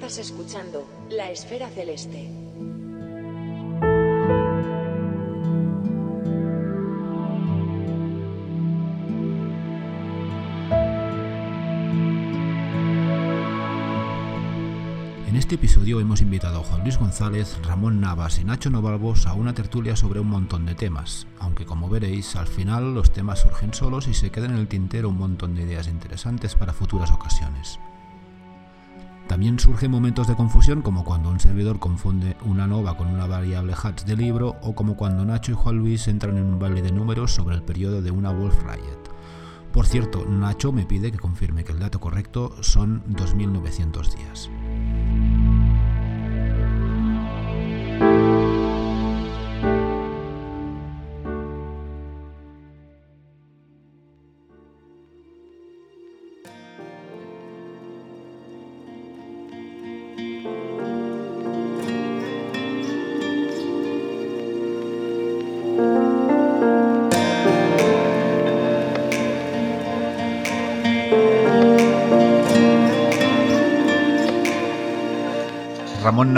Estás escuchando La Esfera Celeste. En este episodio hemos invitado a Juan Luis González, Ramón Navas y Nacho Novalvos a una tertulia sobre un montón de temas, aunque como veréis, al final los temas surgen solos y se quedan en el tintero un montón de ideas interesantes para futuras ocasiones. También surgen momentos de confusión como cuando un servidor confunde una nova con una variable hatch de libro o como cuando Nacho y Juan Luis entran en un baile de números sobre el periodo de una Wolf Riot. Por cierto, Nacho me pide que confirme que el dato correcto son 2900 días.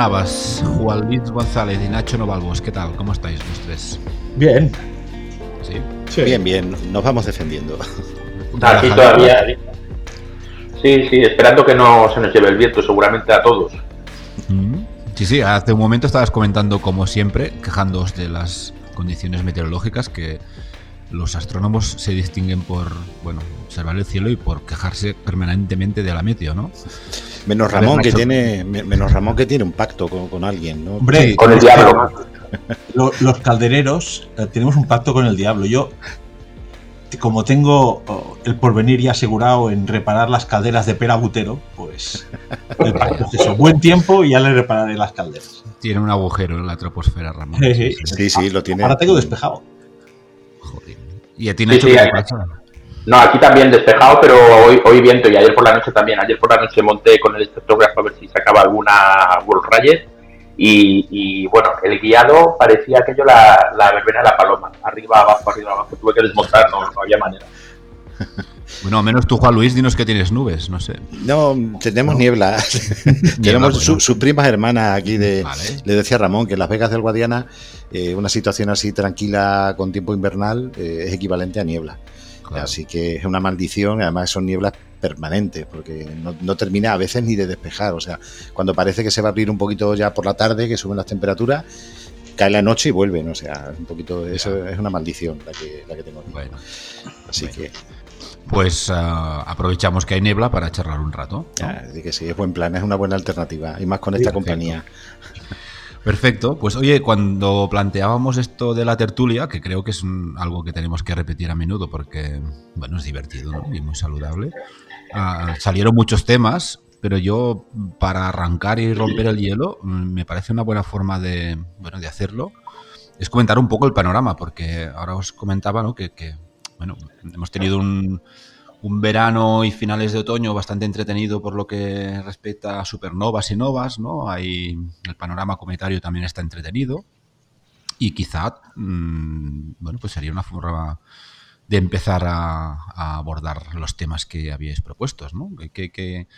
Navas, Juan Luis González y Nacho Novalvos, ¿qué tal? ¿Cómo estáis los tres? Bien. ¿Sí? Sí. Bien, bien, nos vamos defendiendo. Aquí todavía. Sí, sí, esperando que no se nos lleve el viento, seguramente a todos. Mm. Sí, sí, hace un momento estabas comentando, como siempre, quejándoos de las condiciones meteorológicas, que los astrónomos se distinguen por, bueno, observar el cielo y por quejarse permanentemente de la meteo, ¿no? Menos Ramón que tiene, me- menos Ramón que tiene un pacto con, con alguien, ¿no? Hombre, Sí. Con el diablo. lo- los caldereros eh, tenemos un pacto con el diablo. Yo, como tengo oh, el porvenir ya asegurado en reparar las calderas de Pera Butero, pues el pacto es eso. Buen tiempo y ya le repararé las calderas. Tiene un agujero en la troposfera, Ramón. Sí, sí. Sí, sí, lo tiene. Ahora tengo despejado. Joder. ¿Y a ti, Nacho, sí, qué te hay- pasa? No, aquí también despejado, pero hoy, hoy viento y ayer por la noche también. Ayer por la noche monté con el espectrógrafo a ver si sacaba alguna World Riot y, y, bueno, el guiado parecía aquello la, la verbena de la paloma. Arriba, abajo, arriba, abajo. Tuve que desmontar, no, no había manera. Bueno, al menos tú, Juan Luis, dinos que tienes nubes, no sé. No, tenemos niebla. tenemos su- bueno. sus primas hermanas aquí de. Vale. Le decía Ramón que en Las Vegas del Guadiana, eh, una situación así tranquila con tiempo invernal eh, es equivalente a niebla. Claro. Así que es una maldición, además son nieblas permanentes, porque no, no termina a veces ni de despejar. O sea, cuando parece que se va a abrir un poquito ya por la tarde, que suben las temperaturas, cae la noche y vuelven. O sea, un poquito, eso es una maldición la que, la que tengo aquí. Bueno, Así bueno. que, pues ah, aprovechamos que hay niebla para charlar un rato. ¿no? ya, así que sí, es buen plan, es una buena alternativa. Y más con esta Perfecto. compañía. Perfecto. Pues oye, cuando planteábamos esto de la tertulia, que creo que es un- algo que tenemos que repetir a menudo porque, bueno, es divertido ¿no? y muy saludable, ah, salieron muchos temas, pero yo, para arrancar y romper el hielo, mm, me parece una buena forma de, bueno, de hacerlo, es comentar un poco el panorama, porque ahora os comentaba ¿no? que, que, bueno, hemos tenido un, un verano y finales de otoño bastante entretenido por lo que respecta a supernovas y novas, ¿no? Hay, el panorama cometario también está entretenido y quizá, mm, bueno, pues sería una forma de empezar a, a abordar los temas que habíais propuestos, ¿no? ¿Qué, qué, qué-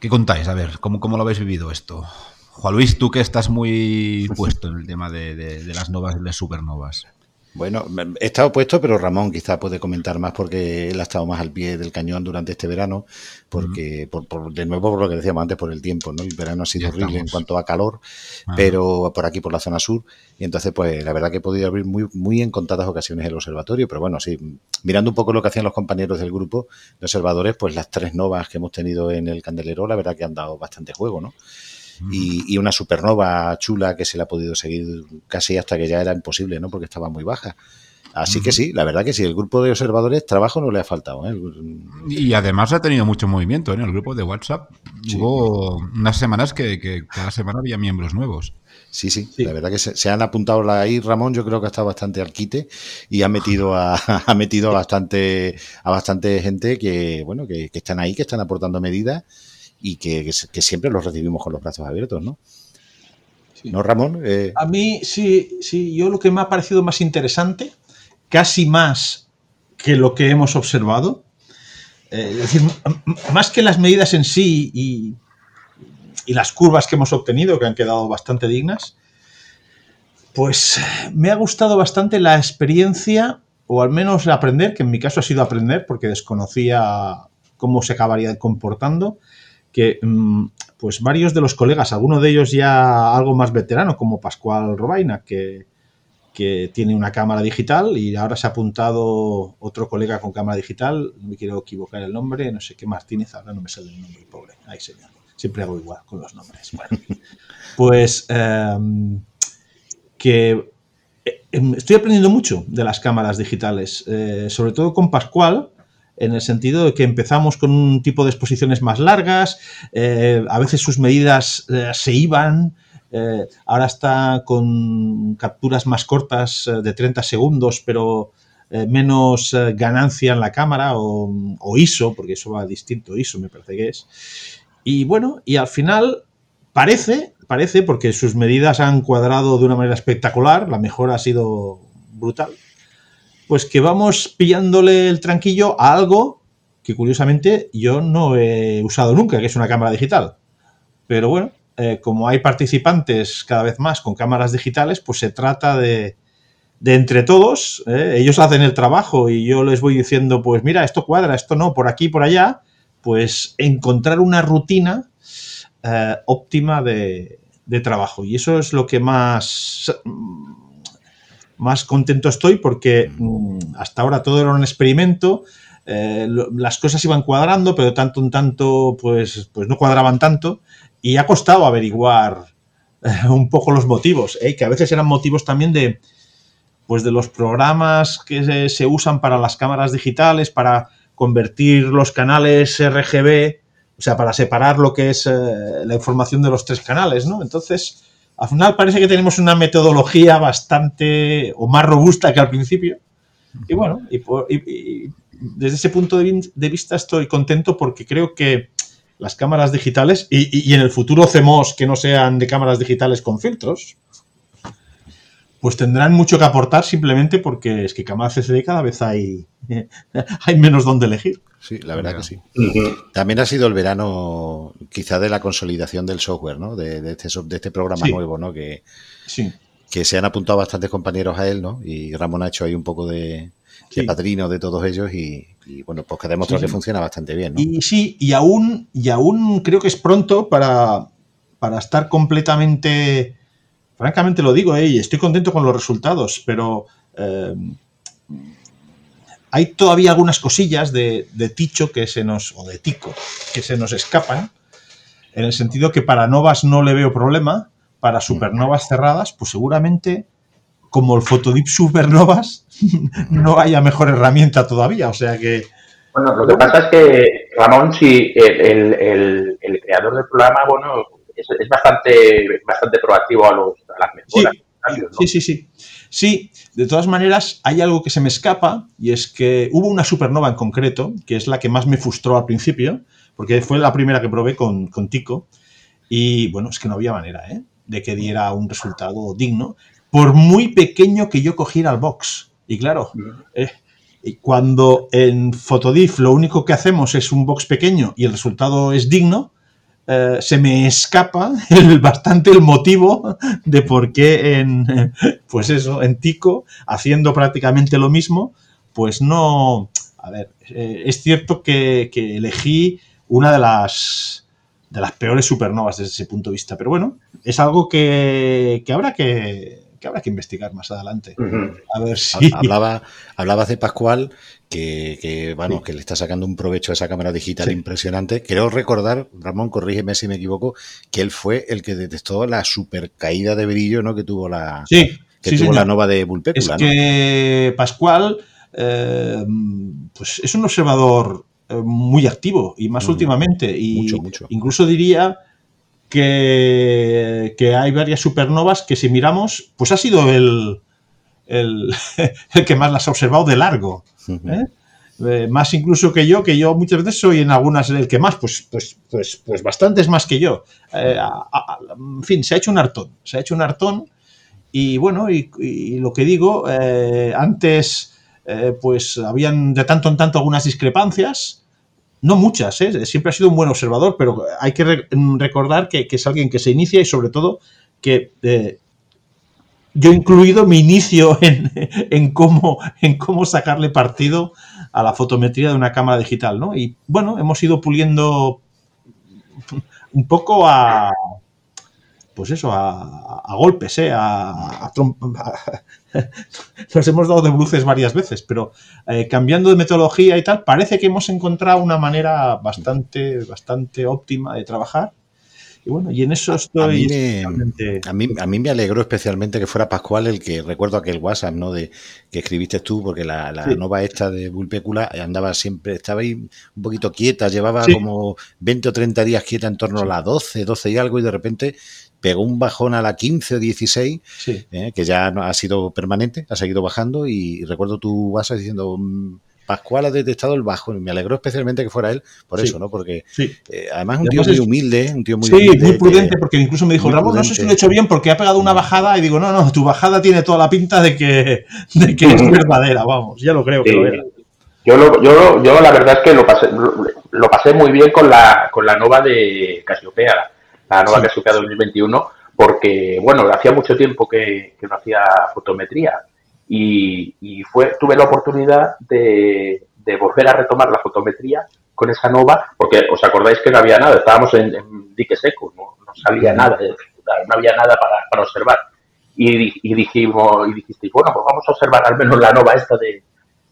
qué contáis? A ver, ¿cómo, ¿cómo lo habéis vivido esto? Juan Luis, tú que estás muy puesto en el tema de, de- de las novas y las supernovas. Bueno, he estado puesto, pero Ramón quizá puede comentar más porque él ha estado más al pie del cañón durante este verano, porque por, por- de nuevo por lo que decíamos antes, por el tiempo, ¿no? El verano ha sido Ya horrible en cuanto a calor, Ah. pero por aquí, por la zona sur, y entonces pues la verdad que he podido abrir muy, muy en contadas ocasiones el observatorio, pero bueno, sí, mirando un poco lo que hacían los compañeros del grupo de observadores, pues las tres novas que hemos tenido en el candelero, la verdad que han dado bastante juego, ¿no? Y, y una supernova chula que se le ha podido seguir casi hasta que ya era imposible, ¿no? Porque estaba muy baja. Así que sí, la verdad que sí, el grupo de observadores trabajo no le ha faltado. ¿eh? Y además ha tenido mucho movimiento ¿eh? en el grupo de WhatsApp. Sí. Hubo unas semanas que, que cada semana había miembros nuevos. Sí, sí, Sí. la verdad que se, se han apuntado ahí, Ramón, yo creo que ha estado bastante al quite y ha metido a, ha metido a bastante, a bastante gente que, bueno, que, que están ahí, que están aportando medidas y que, siempre los recibimos con los brazos abiertos, ¿no? Sí. ¿No, Ramón? Eh, A mí, sí, sí, yo lo que me ha parecido más interesante, casi más que lo que hemos observado, eh, es decir, más que las medidas en sí y y las curvas que hemos obtenido, que han quedado bastante dignas, pues me ha gustado bastante la experiencia, o al menos aprender, que en mi caso ha sido aprender, porque desconocía cómo se acabaría comportando, que mm, pues varios de los colegas, algunos de ellos ya algo más veterano, como Pascual Robaina, que, que tiene una cámara digital y ahora se ha apuntado otro colega con cámara digital, no me quiero equivocar el nombre, no sé qué Martínez, ahora no me sale el nombre, pobre, ay señor, siempre hago igual con los nombres. Bueno, pues em, que eh, em, estoy aprendiendo mucho de las cámaras digitales, eh, sobre todo con Pascual, en el sentido de que empezamos con un tipo de exposiciones más largas, eh, a veces sus medidas se iban, eh, ahora está con capturas más cortas eh, de 30 segundos, pero eh, menos ganancia en la cámara o, ISO, porque eso va distinto, ISO me parece que es. Y bueno, y al final parece, parece, porque sus medidas han cuadrado de una manera espectacular, la mejora ha sido brutal, pues que vamos pillándole el tranquillo a algo que curiosamente yo no he usado nunca, que es una cámara digital. Pero bueno, eh, como hay participantes cada vez más con cámaras digitales, pues se trata de, entre todos, eh, ellos hacen el trabajo y yo les voy diciendo, pues mira, esto cuadra, esto no, por aquí, por allá, pues encontrar una rutina eh, óptima de, trabajo. Y eso es lo que más, más contento estoy porque mm, hasta ahora todo era un experimento. las cosas iban cuadrando, pero tanto un tanto, pues, pues no cuadraban tanto y ha costado averiguar eh, un poco los motivos, ¿eh? que a veces eran motivos también de, pues de los programas que se, usan para las cámaras digitales, para convertir los canales RGB, o sea, para separar lo que es eh, la información de los tres canales, ¿no? Entonces, al final parece que tenemos una metodología bastante o más robusta que al principio. Y bueno, y, desde ese punto de vista estoy contento porque creo que las cámaras digitales y, en el futuro CMOS que no sean de cámaras digitales con filtros, pues tendrán mucho que aportar simplemente porque es que cámaras CCD cada vez hay, hay menos donde elegir. Sí, la verdad que sí. También ha sido el verano quizá de la consolidación del software, ¿no? De, este, de este programa nuevo, ¿no? Que, sí. que se han apuntado bastantes compañeros a él, ¿no? Y Ramón ha hecho ahí un poco de, de padrino de todos ellos y, bueno, pues que ha demostrado que funciona bastante bien. Y sí, y aún, y aún creo que es pronto para, para estar completamente, francamente lo digo, ¿eh? y estoy contento con los resultados, pero eh, hay todavía algunas cosillas de, de, Ticho que se nos, o de Tico, que se nos escapan, en el sentido que para novas no le veo problema, para mm. supernovas cerradas, pues seguramente como el Photodip Supernovas no haya mejor herramienta todavía. O sea que. Bueno, lo que pasa es que, Ramón, si el, creador del programa, bueno, es, bastante, bastante proactivo a, los, a las mejoras. Sí, sí, sí, sí. De todas maneras, hay algo que se me escapa y es que hubo una supernova en concreto, que es la que más me frustró al principio, porque fue la primera que probé con, con Tico. Y bueno, es que no había manera ¿eh? de que diera un resultado digno por muy pequeño que yo cogiera el box. Y claro, eh, cuando en Photodiff lo único que hacemos es un box pequeño y el resultado es digno, eh, se me escapa bastante el motivo de por qué en, pues eso, en Tico, haciendo prácticamente lo mismo, pues no, a ver, eh, es cierto que, elegí una de las, de las peores supernovas desde ese punto de vista, pero bueno, es algo que habrá que, que habrá que investigar más adelante. A ver si. Hablaba, hablabas de Pascual, que, bueno, que le está sacando un provecho a esa cámara digital impresionante. Quiero recordar, Ramón, corrígeme si me equivoco, que él fue el que detectó la super caída de brillo ¿no? que tuvo la, que tuvo la nova de Bulpécula. Es que Pascual eh, pues es un observador eh, muy activo y más mm. últimamente. Y mucho, mucho. incluso diría que, hay varias supernovas que si miramos, pues ha sido el, el, que más las ha observado de largo. ¿eh? Eh, más incluso que yo, que yo muchas veces soy en algunas el que más, pues, pues, pues, pues bastantes más que yo. Eh, en fin, se ha hecho un hartón, se ha hecho un hartón y bueno, y, lo que digo, antes pues habían de tanto en tanto algunas discrepancias, no muchas, ¿eh? siempre ha sido un buen observador, pero hay que recordar que, es alguien que se inicia y sobre todo que eh, yo incluido mi inicio en, cómo, en cómo sacarle partido a la fotometría de una cámara digital, ¿no? Y bueno, hemos ido puliendo un poco a, pues eso, a, golpes, ¿eh? A, nos hemos dado de bruces varias veces, pero eh, cambiando de metodología y tal, parece que hemos encontrado una manera bastante, bastante óptima de trabajar y bueno, y en eso estoy. A mí, me, a mí, me alegró especialmente que fuera Pascual el que recuerdo aquel WhatsApp, ¿no? De que escribiste tú, porque la, la nova esta de Bulpécula andaba siempre, estaba ahí un poquito quieta, llevaba como 20 o 30 días quieta en torno a la 12, 12 y algo, y de repente pegó un bajón a la 15 o 16, ¿eh? que ya ha sido permanente, ha seguido bajando, y recuerdo tu WhatsApp diciendo mm, Pascual ha detectado el bajo. Y me alegró especialmente que fuera él por eso, ¿no? Porque eh, además es un tío muy humilde, un tío muy Sí, muy prudente, porque incluso me dijo, Ramón, no sé si lo he hecho bien porque ha pegado una bajada y digo, no, no, tu bajada tiene toda la pinta de que, de que es verdadera, vamos, ya lo creo que lo era. Yo, lo, yo, yo la verdad es que lo pasé, lo, pasé muy bien con la, con la nova de Casiopea, la nova Casiopea 2021, porque, bueno, hacía mucho tiempo que, que no hacía fotometría y, fue, tuve la oportunidad de, volver a retomar la fotometría con esa nova, porque os acordáis que no había nada, estábamos en, dique seco, no, salía nada, no había nada para, observar. Y, dijimos, y dijisteis, bueno, pues vamos a observar al menos la nova esta de,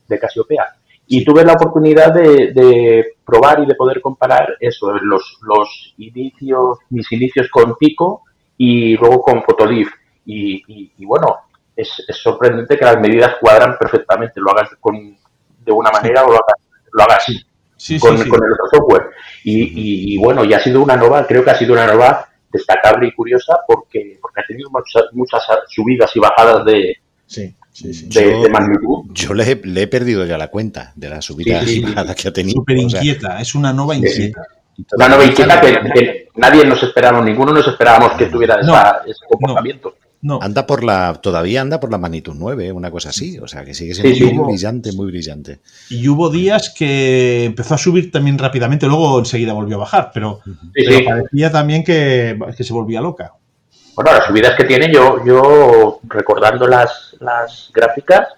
de Casiopea. Y tuve la oportunidad de, probar y de poder comparar eso, los, los inicios, mis inicios con Pico y luego con Fotolif. y, bueno, es, sorprendente que las medidas cuadran perfectamente, lo hagas con, de una manera o lo hagas, lo hagas con, el otro software. Y, bueno, y ha sido una nueva, creo que ha sido una nueva destacable y curiosa porque, porque ha tenido muchas, muchas subidas y bajadas de, de, magnitud. Yo le he, perdido ya la cuenta de las subidas y bajadas que ha tenido. Súper inquieta, es una nueva inquieta. Una nueva inquieta que, nadie nos esperaba, ninguno nos esperábamos que tuviera ese comportamiento. Anda por la, todavía anda por la magnitud 9, una cosa así. O sea, que sigue siendo muy brillante, muy brillante. Y hubo días que empezó a subir también rápidamente, luego enseguida volvió a bajar, pero, parecía también que, se volvía loca. Bueno, las subidas que tiene, yo, yo recordando las, las gráficas,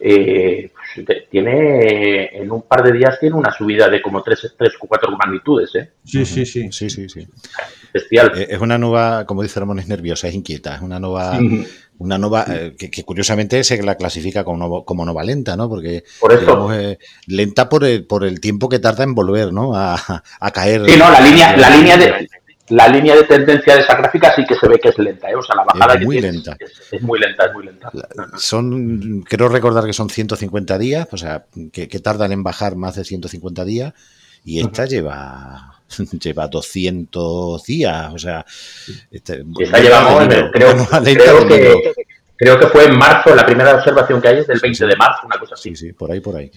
eh, pues, tiene en un par de días tiene una subida de como 3, o 4 magnitudes. ¿eh? Sí, sí, sí. sí, sí, sí. Eh, es una nueva, como dice Ramón, es nerviosa, es inquieta, es una nueva, una nueva eh, que, curiosamente se la clasifica como, como nova lenta, ¿no? Porque por lenta por el, por el tiempo que tarda en volver, ¿no? A, caer. Sí, no, la línea, la línea de la línea de tendencia de esa gráfica sí que se ve que es lenta, ¿eh? O sea, la bajada es muy lenta. Es, muy lenta, es muy lenta. Son, creo recordar que son 150 días, o sea, que, tardan en bajar más de 150 días, y esta lleva lleva 200 días, o sea... Este, llevamos, creo, que, fue en marzo, la primera observación que hay es del 20 de marzo, una cosa así. Sí, sí, por ahí, por ahí.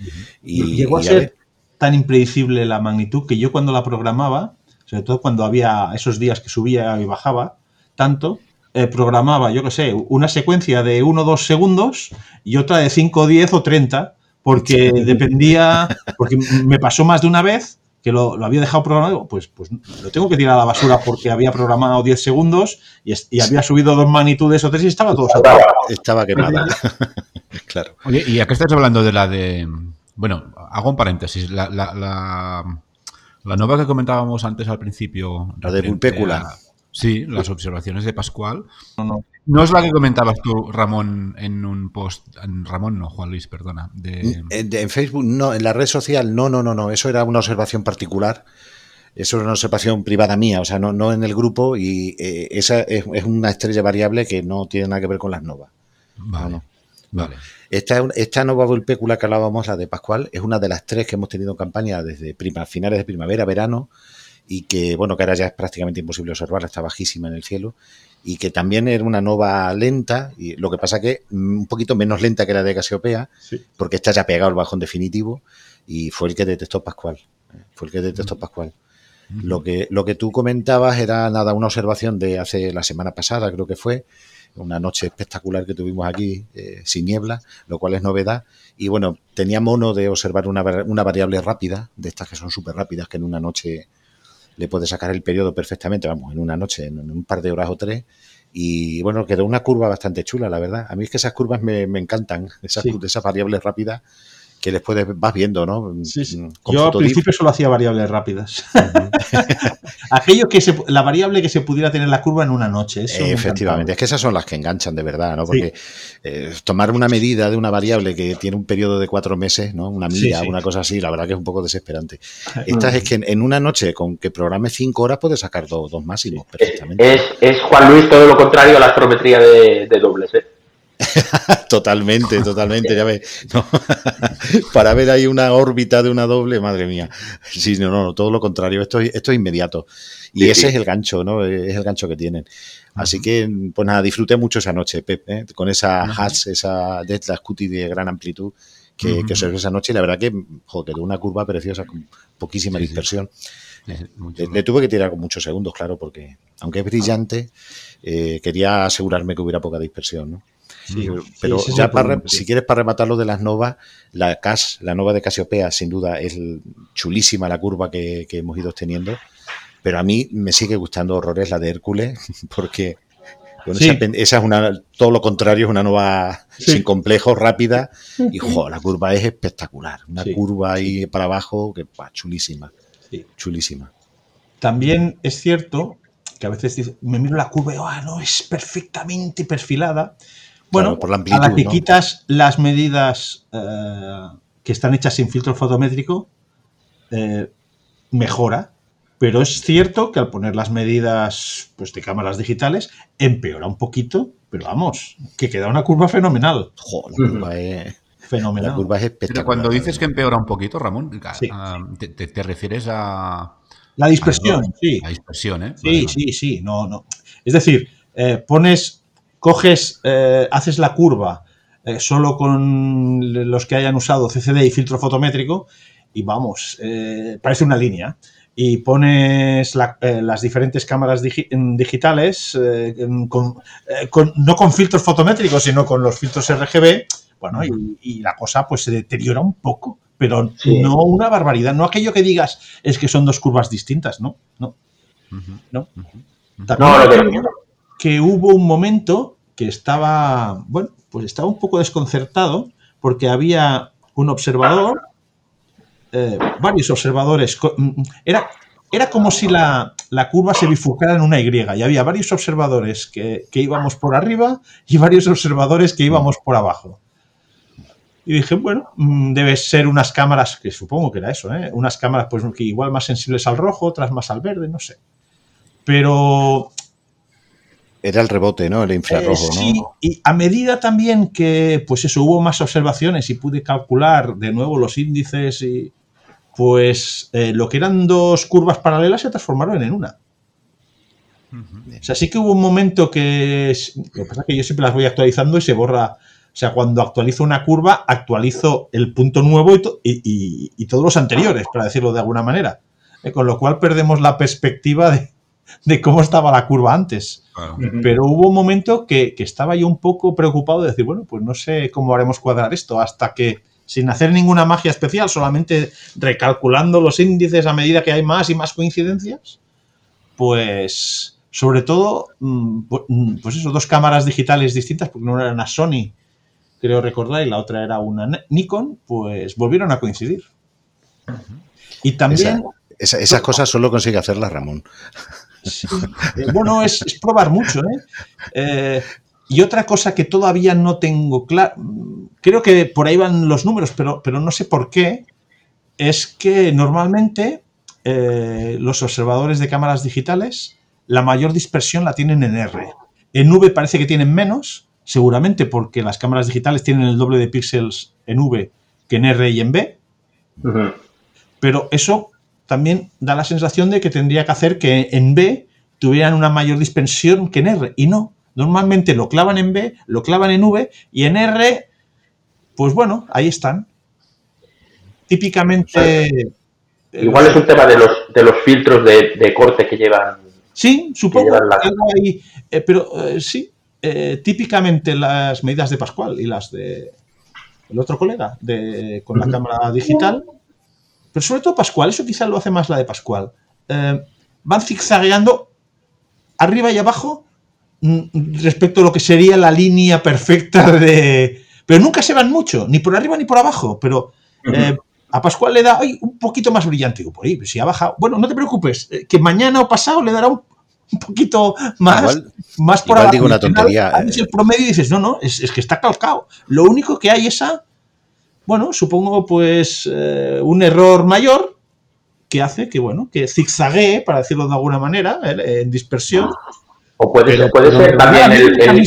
Y, Llegó a ser tan impredecible la magnitud que yo cuando la programaba, sobre todo cuando había esos días que subía y bajaba tanto, eh, programaba, yo qué sé, una secuencia de 1 o 2 segundos y otra de 5, 10 o 30, porque dependía, porque me pasó más de una vez que lo, había dejado programado, pues, pues lo tengo que tirar a la basura porque había programado 10 segundos y, había subido dos magnitudes o tres y estaba todo saturado. Estaba quemada. claro. Oye, ¿y a qué estás hablando de la de. Bueno, hago un paréntesis. La, la, la, nueva que comentábamos antes al principio. La de Vulpécula. Sí, las observaciones de Pascual. No, no. No es la que comentabas tú, Ramón, en un post. Ramón, no, Juan Luis, perdona. De... En, Facebook, no, en la red social, no, no, no, no. Eso era una observación particular. Eso era una observación privada mía, o sea, no, no en el grupo. Y eh, esa es, una estrella variable que no tiene nada que ver con las novas. Vale. Vale. Esta, esta nova vulpécula que hablábamos, la de Pascual, es una de las tres que hemos tenido en campaña desde prima, finales de primavera, verano y que, bueno, que ahora ya es prácticamente imposible observarla, está bajísima en el cielo, y que también era una nova lenta, y lo que pasa que mm, un poquito menos lenta que la de Casiopea, porque está ya pegado el bajón definitivo, y fue el que detectó Pascual, ¿eh? fue el que detectó mm. Pascual. Lo que, lo que tú comentabas era nada, una observación de hace la semana pasada, creo que fue, una noche espectacular que tuvimos aquí eh, sin niebla, lo cual es novedad. Y bueno, tenía mono de observar una, una variable rápida, de estas que son súper rápidas, que en una noche le puede sacar el periodo perfectamente, vamos, en una noche, en un par de horas o tres. Y bueno, quedó una curva bastante chula, la verdad. A mí es que esas curvas me, encantan, esas, esas variables rápidas que después vas viendo, ¿no? Sí, sí. Mm, Yo al principio solo hacía variables rápidas. Aquello que se, la variable que se pudiera tener la curva en una noche. Efectivamente, es que esas son las que enganchan de verdad, ¿no? Porque eh, tomar una medida de una variable que tiene un periodo de cuatro meses, ¿no? Una milla, una cosa así, la verdad que es un poco desesperante. Estas es que en una noche con que programe cinco horas puedes sacar dos, dos máximos perfectamente. Es, es, Juan Luis todo lo contrario a la astrometría de, de dobles, ¿eh? totalmente, totalmente, ya ves. Para ver ahí una órbita de una doble, madre mía. Sí, no, no, todo lo contrario, esto, esto es inmediato. Y ese es el gancho, ¿no? Es el gancho que tienen. Así que, pues nada, disfruté mucho esa noche, Pep, ¿eh? con esa Haas, esa Death Scuti de gran amplitud que, que observé esa noche. Y la verdad que, joder, quedó una curva preciosa con poquísima dispersión. Le, tuve que tirar con muchos segundos, claro, porque aunque es brillante, eh, quería asegurarme que hubiera poca dispersión, ¿no? Sí, pero ya para, si quieres para rematarlo de las novas, la CAS, la nova de Casiopea, sin duda es chulísima la curva que, hemos ido teniendo, pero a mí me sigue gustando horrores la de Hércules, porque esa, es una, todo lo contrario, es una nova sin complejos, rápida, y la curva es espectacular, una curva ahí para abajo que chulísima, chulísima. También es cierto que a veces me miro la curva y ah, no, es perfectamente perfilada, bueno, por la amplitud, a la que quitas las medidas eh, que están hechas sin filtro fotométrico, eh, mejora. Pero es cierto que al poner las medidas pues, de cámaras digitales, empeora un poquito, pero vamos, que queda una curva fenomenal. Joder, la curva es... Fenomenal. La curva es espectacular. Pero cuando dices que empeora un poquito, Ramón, ah, te, refieres a... La dispersión, sí. La dispersión, ¿eh? Sí, sí, sí. No, no. Es decir, eh, pones coges, eh, haces la curva eh, solo con los que hayan usado CCD y filtro fotométrico y vamos, eh, parece una línea. Y pones las diferentes cámaras digitales, no con filtros fotométricos, sino con los filtros RGB, bueno, y, la cosa pues se deteriora un poco, pero no una barbaridad. No aquello que digas es que son dos curvas distintas, no, no. No. que hubo un momento que estaba, bueno, pues estaba un poco desconcertado porque había un observador, eh, varios observadores, mm, era, era como si la, curva se bifurcara en una Y y había varios observadores que, íbamos por arriba y varios observadores que íbamos por abajo. Y dije, bueno, mm, debe ser unas cámaras, que supongo que era eso, ¿eh? unas cámaras pues que igual más sensibles al rojo, otras más al verde, no sé. Pero era el rebote, ¿no? El infrarrojo, eh, sí, y a medida también que, pues eso, hubo más observaciones y pude calcular de nuevo los índices y, pues eh, lo que eran dos curvas paralelas se transformaron en una. O sea, sí que hubo un momento que, lo que pasa es que yo siempre las voy actualizando y se borra. O sea, cuando actualizo una curva, actualizo el punto nuevo y, todos los anteriores, para decirlo de alguna manera. Eh, con lo cual perdemos la perspectiva de, de cómo estaba la curva antes. Pero hubo un momento que, estaba yo un poco preocupado de decir, bueno, pues no sé cómo haremos cuadrar esto, hasta que sin hacer ninguna magia especial, solamente recalculando los índices a medida que hay más y más coincidencias, pues sobre todo, mm, mm, pues eso, dos cámaras digitales distintas, porque una era una Sony, creo recordar, y la otra era una Nikon, pues volvieron a coincidir. Y también... esas cosas solo consigue hacerlas Ramón. Eh, bueno, es, probar mucho. ¿eh? ¿eh? y otra cosa que todavía no tengo claro, creo que por ahí van los números, pero, pero no sé por qué, es que normalmente eh, los observadores de cámaras digitales, la mayor dispersión la tienen en R. En V parece que tienen menos, seguramente porque las cámaras digitales tienen el doble de píxeles en V que en R y en B. Pero eso también da la sensación de que tendría que hacer que en B tuvieran una mayor dispersión que en R. Y no, normalmente lo clavan en B, lo clavan en V y en R, pues bueno, ahí están. Típicamente... igual es un tema de los, de los filtros de, corte que llevan. Sí, supongo. Que hay, eh, pero eh, sí, eh, típicamente las medidas de Pascual y las de el otro colega de, con la cámara digital, pero sobre todo Pascual, eso quizás lo hace más la de Pascual, eh, van zigzagueando arriba y abajo mm, respecto a lo que sería la línea perfecta de... Pero nunca se van mucho, ni por arriba ni por abajo, pero eh, a Pascual le da ay, un poquito más brillante. Digo, por ahí, si ha bajado. Bueno, no te preocupes, eh, que mañana o pasado le dará un, un poquito más, Igual- más por igual abajo. digo una final, tontería, eh. el promedio y dices, no, no, es, es que está calcado. Lo único que hay es a, bueno, supongo pues eh, un error mayor que hace que, bueno, que zigzaguee, para decirlo de alguna manera, eh, en dispersión. O puede, Pero- puede pero ser también el, el-.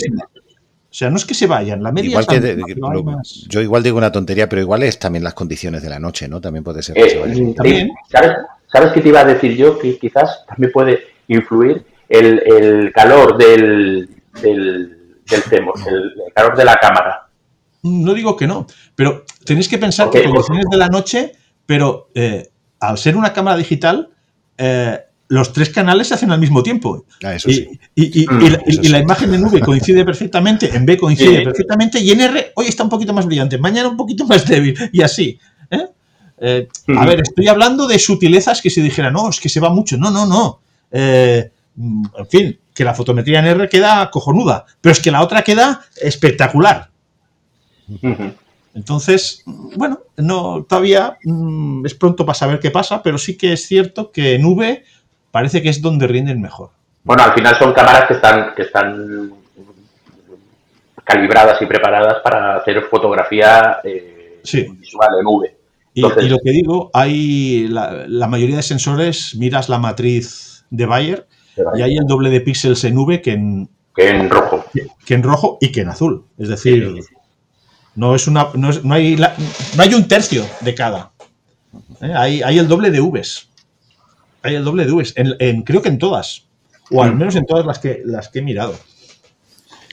O sea, no es que se vayan, la media Igual que de- lo- más. yo igual digo una tontería, pero igual es también las condiciones de la noche, ¿no? También puede ser. que Eh, También. ¿sabes, ¿Sabes qué te iba a decir yo? Que quizás también puede influir el, el calor del, del, del el calor de la cámara. No digo que no, pero tenéis que pensar Ok, que condiciones de la noche, pero eh, al ser una cámara digital, eh, los tres canales se hacen al mismo tiempo. Ah, eso Y, sí. y- y- Mm, y la, y- eso y la sí. imagen en V coincide perfectamente, en B coincide Sí. perfectamente, y en R hoy está un poquito más brillante, mañana un poquito más débil, y así. ¿eh? Eh, a Ujú. ver, estoy hablando de sutilezas que se dijera, no, es que se va mucho. No, no, no. Eh, mm, en fin, que la fotometría en R queda cojonuda, pero es que la otra queda espectacular. Entonces, bueno, no todavía mm, es pronto para saber qué pasa, pero sí que es cierto que en V parece que es donde rinden mejor. Bueno, al final son cámaras que están, que están calibradas y preparadas para hacer fotografía eh, Sí. visual en V. Y, Entonces- y lo que digo, hay la, la mayoría de sensores, miras la matriz de Bayer y hay el doble de píxeles en V que en, Que en rojo. que en rojo y que en azul. Es decir, no es una no, es- no hay la- no hay un tercio de cada. ¿Eh? Hay, hay el doble de Vs. Hay el doble de Vs. En, en- creo que en todas. O al Mm. menos en todas las que las que he mirado.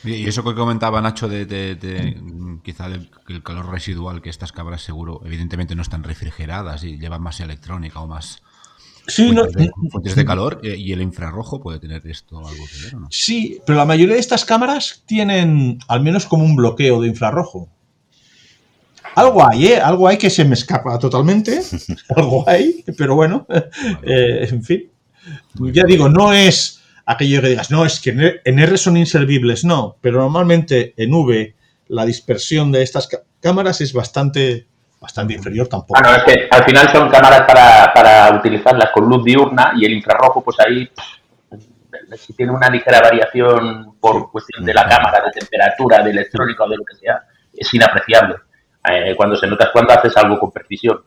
Y eso que comentaba Nacho de, de- de, mm, quizá el calor residual, que estas cámaras seguro, evidentemente no están refrigeradas y llevan más electrónica o más Sí, no- fuentes, de, fuentes de calor, eh, y el infrarrojo puede tener esto algo que ver, ¿o no? sí, pero la mayoría de estas cámaras tienen al menos como un bloqueo de infrarrojo. Algo hay, ¿eh? Algo hay que se me escapa totalmente. Algo hay, pero bueno, eh, en fin. Ya digo, no es aquello que digas, no, es que en R- en R son inservibles, no, pero normalmente en V la dispersión de estas cámaras es bastante, bastante inferior tampoco. Ah, no, es que al final son cámaras para, para utilizarlas con luz diurna y el infrarrojo, pues ahí, si tiene una ligera variación por cuestión de la cámara, de temperatura, de electrónica o de lo que sea, es inapreciable. Eh, cuando se nota es cuando haces algo con precisión.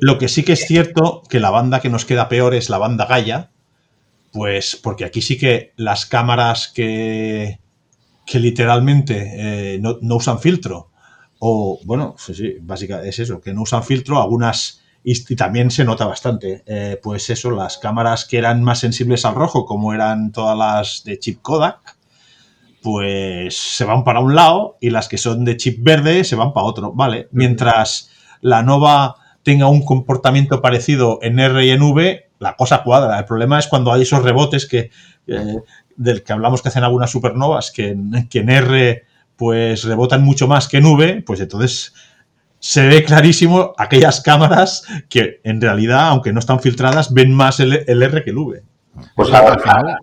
Lo, que sí que es cierto que la banda que nos queda peor es la banda Gaia, pues porque aquí sí que las cámaras que, que literalmente eh, no, no usan filtro, o bueno, sí, sí, básicamente es eso, que no usan filtro, algunas, y, y también se nota bastante, eh, pues eso, las cámaras que eran más sensibles al rojo, como eran todas las de chip Kodak, pues se van para un lado y las que son de chip verde se van para otro, ¿vale? Mientras la Nova tenga un comportamiento parecido en R y en V, la cosa cuadra. El problema es cuando hay esos rebotes que, eh, del que hablamos que hacen algunas supernovas, que en, que en R pues rebotan mucho más que en V, pues entonces se ve clarísimo aquellas cámaras que en realidad, aunque no están filtradas, ven más el, el R que el V. pues al final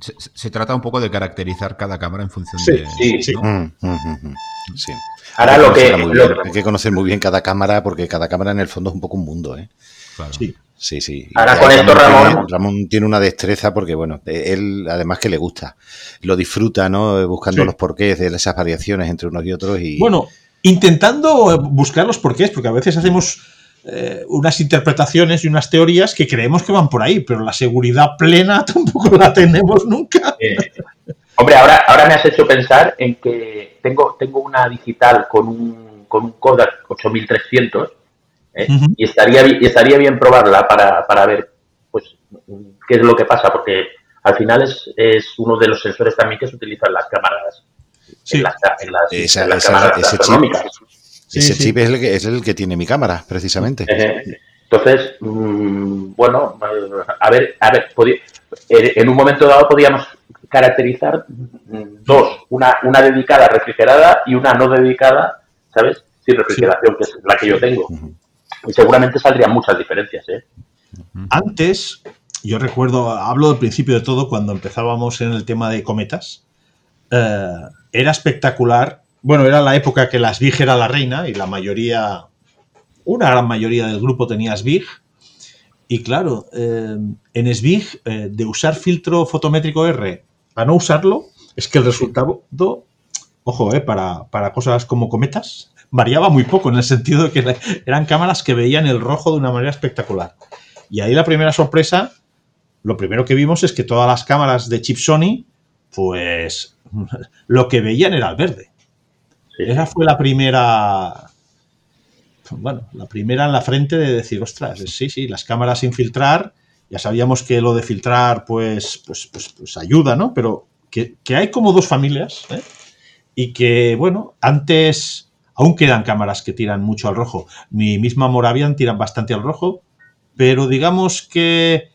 se, se trata un poco de caracterizar cada cámara en función Sí, de. sí, sí. ¿no? Mm, mm, mm, mm. Sí. Ahora Hay lo que- lo- bien. Hay que conocer muy bien cada cámara porque cada cámara en el fondo es un poco un mundo, ¿eh? Claro. Sí. Sí, sí. Ahora con esto, Ramón- Tiene, Ramón tiene una destreza porque, bueno, eh, él además que le gusta. Lo disfruta, ¿no? Buscando Sí. los porqués de esas variaciones entre unos y otros. Y, Bueno, intentando buscar los porqués, porque a veces hacemos eh, unas interpretaciones y unas teorías que creemos que van por ahí, pero la seguridad plena tampoco la tenemos nunca. Eh, hombre, ahora, ahora me has hecho pensar en que tengo, tengo una digital con un, con un Kodak 8300 ¿eh? Ujú. y, estaría, y estaría bien probarla para, para ver pues qué es lo que pasa, porque al final es, es uno de los sensores también que se utilizan en las cámaras, Sí. en las, en las- Esa- en las esa- cámaras ese chip. Sí, ese sí. chip es el, que, es el que tiene mi cámara, precisamente. Entonces, mm, bueno, a ver, a ver, en un momento dado podíamos caracterizar mm, dos, una, una dedicada refrigerada y una no dedicada, ¿sabes? Sin refrigeración, que es la que yo tengo. Y seguramente saldrían muchas diferencias, ¿eh? Antes, yo recuerdo, hablo del principio de todo, cuando empezábamos en el tema de cometas, eh, era espectacular. Bueno, era la época que la SBIG era la reina y la mayoría, una gran mayoría del grupo tenía SBIG. Y claro, eh, en SBIG, eh, de usar filtro fotométrico R a no usarlo, es que el resultado, ojo, eh, para, para cosas como cometas, variaba muy poco, en el sentido de que eran cámaras que veían el rojo de una manera espectacular. Y ahí la primera sorpresa, lo primero que vimos es que todas las cámaras de chip Sony, pues lo que veían era el verde. Esa fue la primera, bueno, la primera en la frente de decir, ostras, sí, sí, las cámaras sin filtrar, ya sabíamos que lo de filtrar, pues, pues, pues, pues ayuda, ¿no? Pero que, hay como dos familias, ¿eh? Y que, bueno, antes aún quedan cámaras que tiran mucho al rojo. Mi misma Moravian tiran bastante al rojo, pero digamos que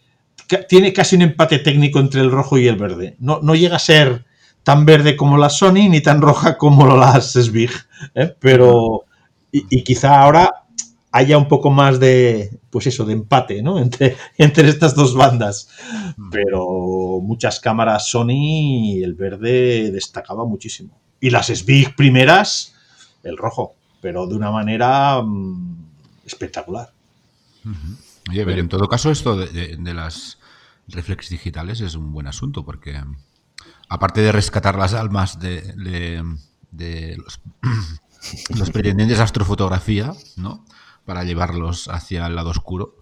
tiene casi un empate técnico entre el rojo y el verde. No, no llega a ser tan verde como la Sony ni tan roja como las Svig, ¿eh? pero y, quizá ahora haya un poco más de, pues eso, de empate, ¿no? Entre, entre estas dos bandas. Pero muchas cámaras Sony, el verde destacaba muchísimo. Y las Svig primeras, el rojo, pero de una manera mm, espectacular. Oye, pero en todo caso esto de, las reflex digitales es un buen asunto porque aparte de rescatar las almas de, los, los, pretendientes a astrofotografía, ¿no? Para llevarlos hacia el lado oscuro,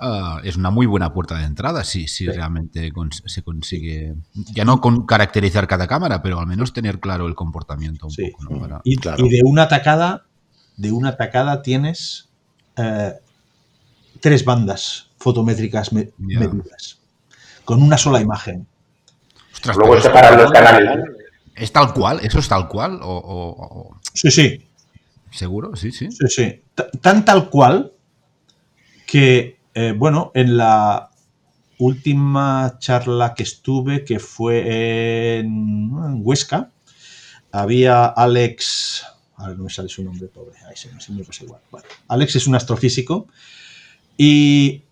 ah, es una muy buena puerta de entrada si, si realmente se consigue, ya no con caracterizar cada cámara, pero al menos tener claro el comportamiento un poco. y, de una atacada, de una atacada tienes eh, tres bandas fotométricas medidas, con una sola imagen. Luego separar los canales. ¿Es tal cual? ¿Eso es tal cual? O, Sí, sí. ¿Seguro? Sí, sí. Sí, sí. Tan tal cual que, eh, bueno, en la última charla que estuve, que fue en, Huesca, había Alex. A ver, no me sale su nombre, pobre. Ahí se, me pasa igual. Alex es un astrofísico y.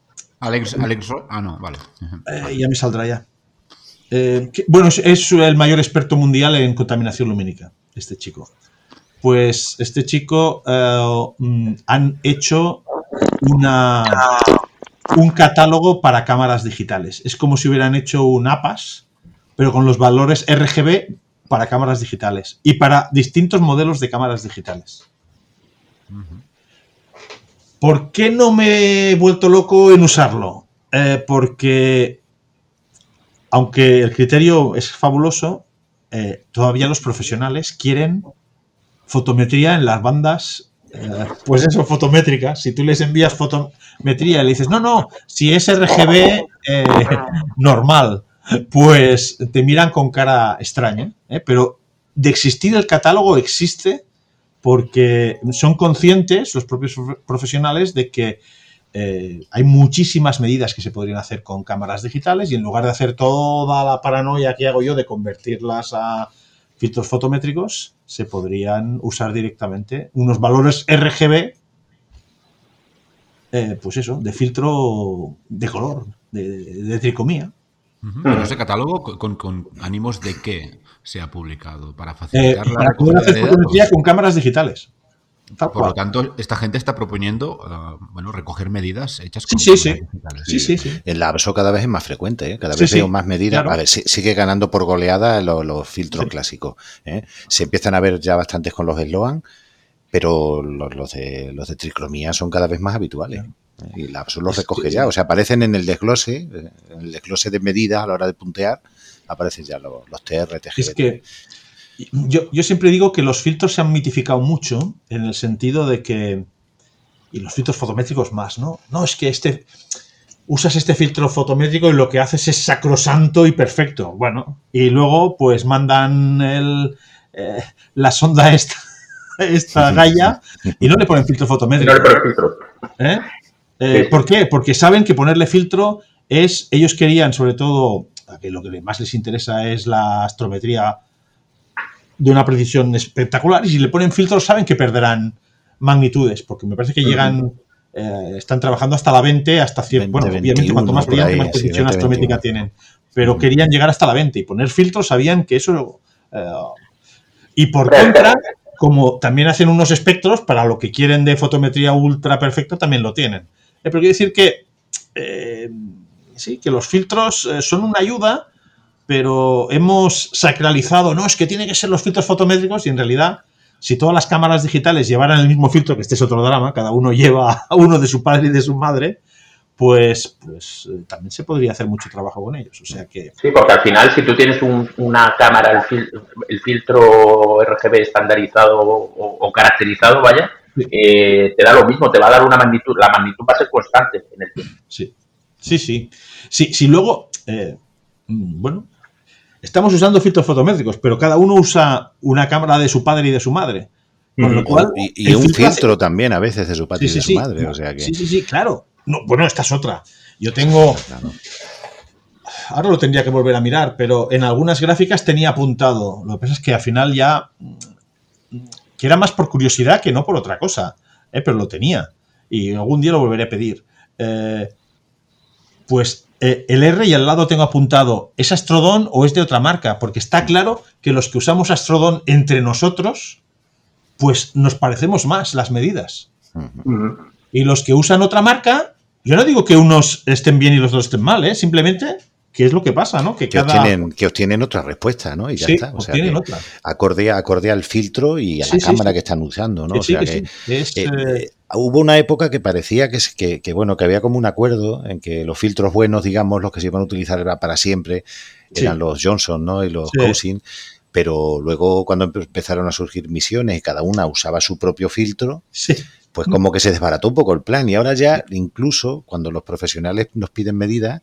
Alex, Alex ah, no, vale. Eh, ya me saldrá ya. Eh, bueno, es, el mayor experto mundial en contaminación lumínica, este chico. Pues este chico eh, mm, han hecho una, un catálogo para cámaras digitales. Es como si hubieran hecho un APAS, pero con los valores RGB para cámaras digitales y para distintos modelos de cámaras digitales. ¿Por qué no me he vuelto loco en usarlo? Eh, porque, aunque el criterio es fabuloso, eh, todavía los profesionales quieren fotometría en las bandas, eh, pues eso, fotométricas. Si tú les envías fotometría y le dices, no, no, si es RGB normal, pues te miran con cara extraña. Pero de existir el catálogo existe porque son conscientes los propios profesionales de que eh, hay muchísimas medidas que se podrían hacer con cámaras digitales y en lugar de hacer toda la paranoia que hago yo de convertirlas a filtros fotométricos, se podrían usar directamente unos valores RGB, eh, pues eso, de filtro de color, de, tricomía. Pero ese catálogo, ¿con, ánimos de qué se ha publicado? Para facilitar eh, la poder hacer fotografía con cámaras digitales. Por lo tanto, esta gente está proponiendo uh, bueno, recoger medidas hechas con sí, sí. Sí, sí, sí. La ABSO cada vez es más frecuente, ¿eh? cada vez veo más medidas. A ver, sigue ganando por goleada los, filtros clásicos. ¿eh? Se empiezan a ver ya bastantes con los Sloan, pero los, de, los de tricromía son cada vez más habituales. Y la ABSO los recoge ya, o sea, aparecen en el desglose, en el desglose de medidas a la hora de puntear, aparecen ya los, los TR, Es que yo, yo, siempre digo que los filtros se han mitificado mucho en el sentido de que, y los filtros fotométricos más, ¿no? No, es que este, usas este filtro fotométrico y lo que haces es sacrosanto y perfecto. Bueno, y luego pues mandan el, eh, la sonda esta, esta galla y no le ponen filtro fotométrico. No le ponen filtro. ¿Eh? Eh, ¿Por qué? Porque saben que ponerle filtro es, ellos querían sobre todo que lo que más les interesa es la astrometría de una precisión espectacular y si le ponen filtros saben que perderán magnitudes, porque me parece que llegan, eh, están trabajando hasta la 20, hasta 100, bueno, obviamente cuanto más brillante, más precisión astrométrica tienen, pero querían llegar hasta la 20 y poner filtros sabían que eso... Eh, y por contra, como también hacen unos espectros, para lo que quieren de fotometría ultra perfecta también lo tienen. Eh, pero quiero decir que sí, que los filtros son una ayuda, pero hemos sacralizado, no, es que tiene que ser los filtros fotométricos y en realidad, si todas las cámaras digitales llevaran el mismo filtro, que este es otro drama, cada uno lleva a uno de su padre y de su madre, pues, pues eh, también se podría hacer mucho trabajo con ellos. O sea que... Sí, porque al final, si tú tienes una cámara, el, filtro RGB estandarizado o, caracterizado, vaya, eh, te da lo mismo, te va a dar una magnitud, la magnitud va a ser constante en el tiempo. Sí, sí, sí. Si sí, luego, eh, bueno, estamos usando filtros fotométricos, pero cada uno usa una cámara de su padre y de su madre. y, un filtro también a veces de su padre y de su madre. Sí, sí, sí, claro. No, bueno, esta es otra. Yo tengo. Ahora lo tendría que volver a mirar, pero en algunas gráficas tenía apuntado. Lo que pasa es que al final ya. que era más por curiosidad que no por otra cosa. ¿eh? Pero lo tenía. Y algún día lo volveré a pedir. Eh, pues eh, el R y al lado tengo apuntado, ¿es Astrodon o es de otra marca? Porque está claro que los que usamos Astrodon entre nosotros, pues nos parecemos más las medidas. Y los que usan otra marca, yo no digo que unos estén bien y los dos estén mal, ¿eh? simplemente ¿Qué es lo que pasa, ¿no? Que, obtienen, que obtienen otra respuesta, ¿no? Y ya está. O sea, otra. Acorde, acorde, al filtro y a la cámara que están usando, ¿no? O sea que, eh, eh, hubo una época que parecía que, que, bueno, que había como un acuerdo en que los filtros buenos, digamos, los que se iban a utilizar para siempre, eran los Johnson, ¿no? Y los Cousin. Pero luego, cuando empezaron a surgir misiones y cada una usaba su propio filtro, pues como que se desbarató un poco el plan. Y ahora ya, incluso cuando los profesionales nos piden medidas,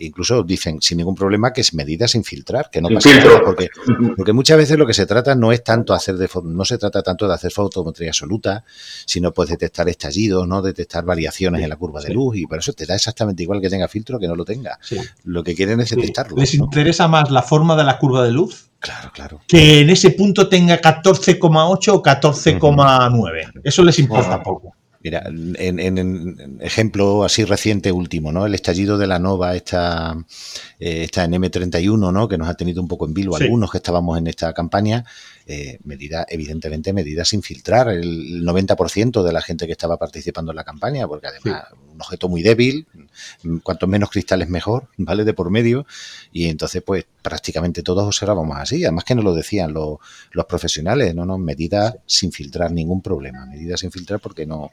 incluso dicen sin ningún problema que es medida sin filtrar, que no pasa nada, porque, porque muchas veces lo que se trata no es tanto hacer de no se trata tanto de hacer fotometría absoluta, sino pues detectar estallidos, no detectar variaciones en la curva de luz y por eso te da exactamente igual que tenga filtro que no lo tenga. Lo que quieren es detectarlo. ¿Les interesa más la forma de la curva de luz? Claro, claro. Que en ese punto tenga 14,8 o 14,9. Eso les importa poco. Mira, en, ejemplo así reciente último, ¿no? El estallido de la nova está, eh, está en M31, ¿no? Que nos ha tenido un poco en vilo algunos que estábamos en esta campaña. Eh, medida, evidentemente, medidas sin filtrar. El 90% de la gente que estaba participando en la campaña, porque además un objeto muy débil, cuanto menos cristales mejor, ¿vale? De por medio. Y entonces, pues prácticamente todos observábamos así. Además que nos lo decían los, los profesionales, no, no, medidas sin filtrar, ningún problema. Medidas sin filtrar porque no,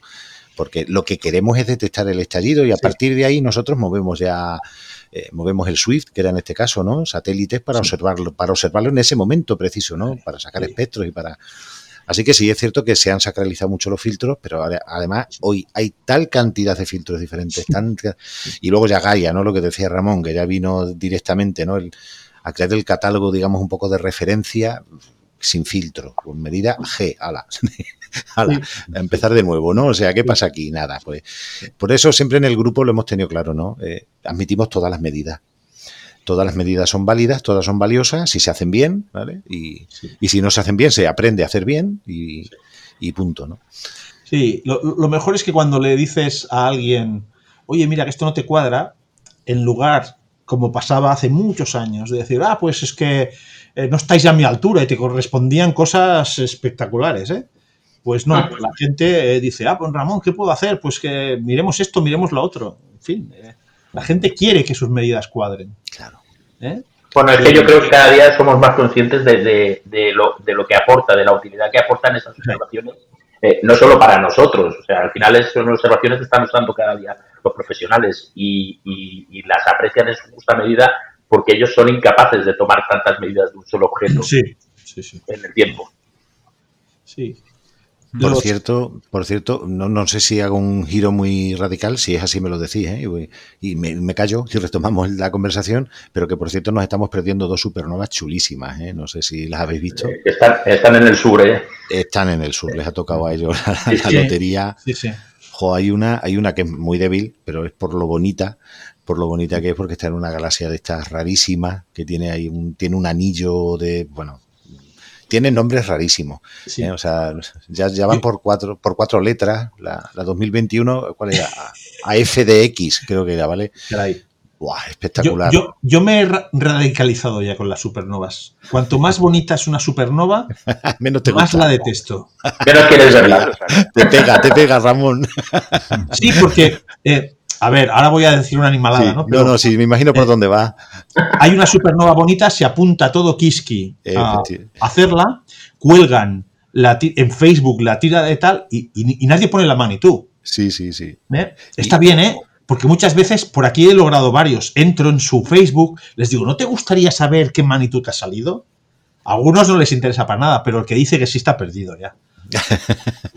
porque lo que queremos es detectar el estallido y a partir de ahí nosotros movemos ya eh, movemos el Swift, que era en este caso, ¿no? Satélites para observarlo, para observarlo en ese momento preciso, ¿no? Para sacar espectros y para. Así que sí, es cierto que se han sacralizado mucho los filtros, pero además hoy hay tal cantidad de filtros diferentes, y luego ya Gaia, ¿no? Lo que decía Ramón, que ya vino directamente, ¿no? El, a crear el catálogo, digamos, un poco de referencia sin filtro, con medida G, ala. a empezar de nuevo, ¿no? O sea, ¿qué pasa aquí? Nada, pues. Por eso siempre en el grupo lo hemos tenido claro, ¿no? Eh, admitimos todas las medidas. Todas las medidas son válidas, todas son valiosas, si se hacen bien, ¿vale? Y, si no se hacen bien, se aprende a hacer bien y, punto, ¿no? Sí, lo, mejor es que cuando le dices a alguien, oye, mira, que esto no te cuadra, en lugar, como pasaba hace muchos años, de decir, ah, pues es que eh, no estáis a mi altura y te correspondían cosas espectaculares, ¿eh? Pues no, ah. la gente eh, dice, ah, pues Ramón, ¿qué puedo hacer? Pues que miremos esto, miremos lo otro. En fin, eh, la gente quiere que sus medidas cuadren. Claro. ¿Eh? Bueno, es que yo creo que cada día somos más conscientes de, lo, de lo que aporta, de la utilidad que aportan esas observaciones, no solo para nosotros, o sea, al final son observaciones que están usando cada día los profesionales y, las aprecian en su justa medida porque ellos son incapaces de tomar tantas medidas de un solo objeto en el tiempo. Sí, por cierto, por cierto, no, no, sé si hago un giro muy radical, si es así me lo decís, ¿eh? y, me, callo si retomamos la conversación, pero que por cierto nos estamos perdiendo dos supernovas chulísimas, ¿eh? no sé si las habéis visto. Eh, están, están en el sur, ¿eh? Están en el sur, les ha tocado a ellos la, lotería. Sí, sí. Jo, hay una, hay una que es muy débil, pero es por lo bonita, por lo bonita que es, porque está en una galaxia de estas rarísimas, que tiene ahí un, tiene un anillo de, bueno, tiene nombres rarísimos. Sí. ¿eh? O sea, ya, ya van por cuatro, por cuatro letras. La, la 2021, ¿cuál era? AFDX, creo que era, ¿vale? Caray. Buah, Yo, espectacular. yo- yo me he ra- radicalizado ya con las supernovas. Cuanto más bonita es una supernova, Menos te más gusta. la detesto. Menos quieres verla. Te pega, te pega, Ramón. Sí, porque, eh, a ver, ahora voy a decir una animalada, Sí, ¿no? no, Pero no, sí, me imagino por eh, dónde va. hay una supernova bonita, se apunta todo Kiski a hacerla, cuelgan la en Facebook la tira de tal y, y- y nadie pone la magnitud. Sí, sí, sí. ¿eh? Está bien, ¿eh? Porque muchas veces por aquí he logrado varios. Entro en su Facebook, les digo, ¿no te gustaría saber qué magnitud te ha salido? A algunos no les interesa para nada, pero el que dice que sí está perdido ya.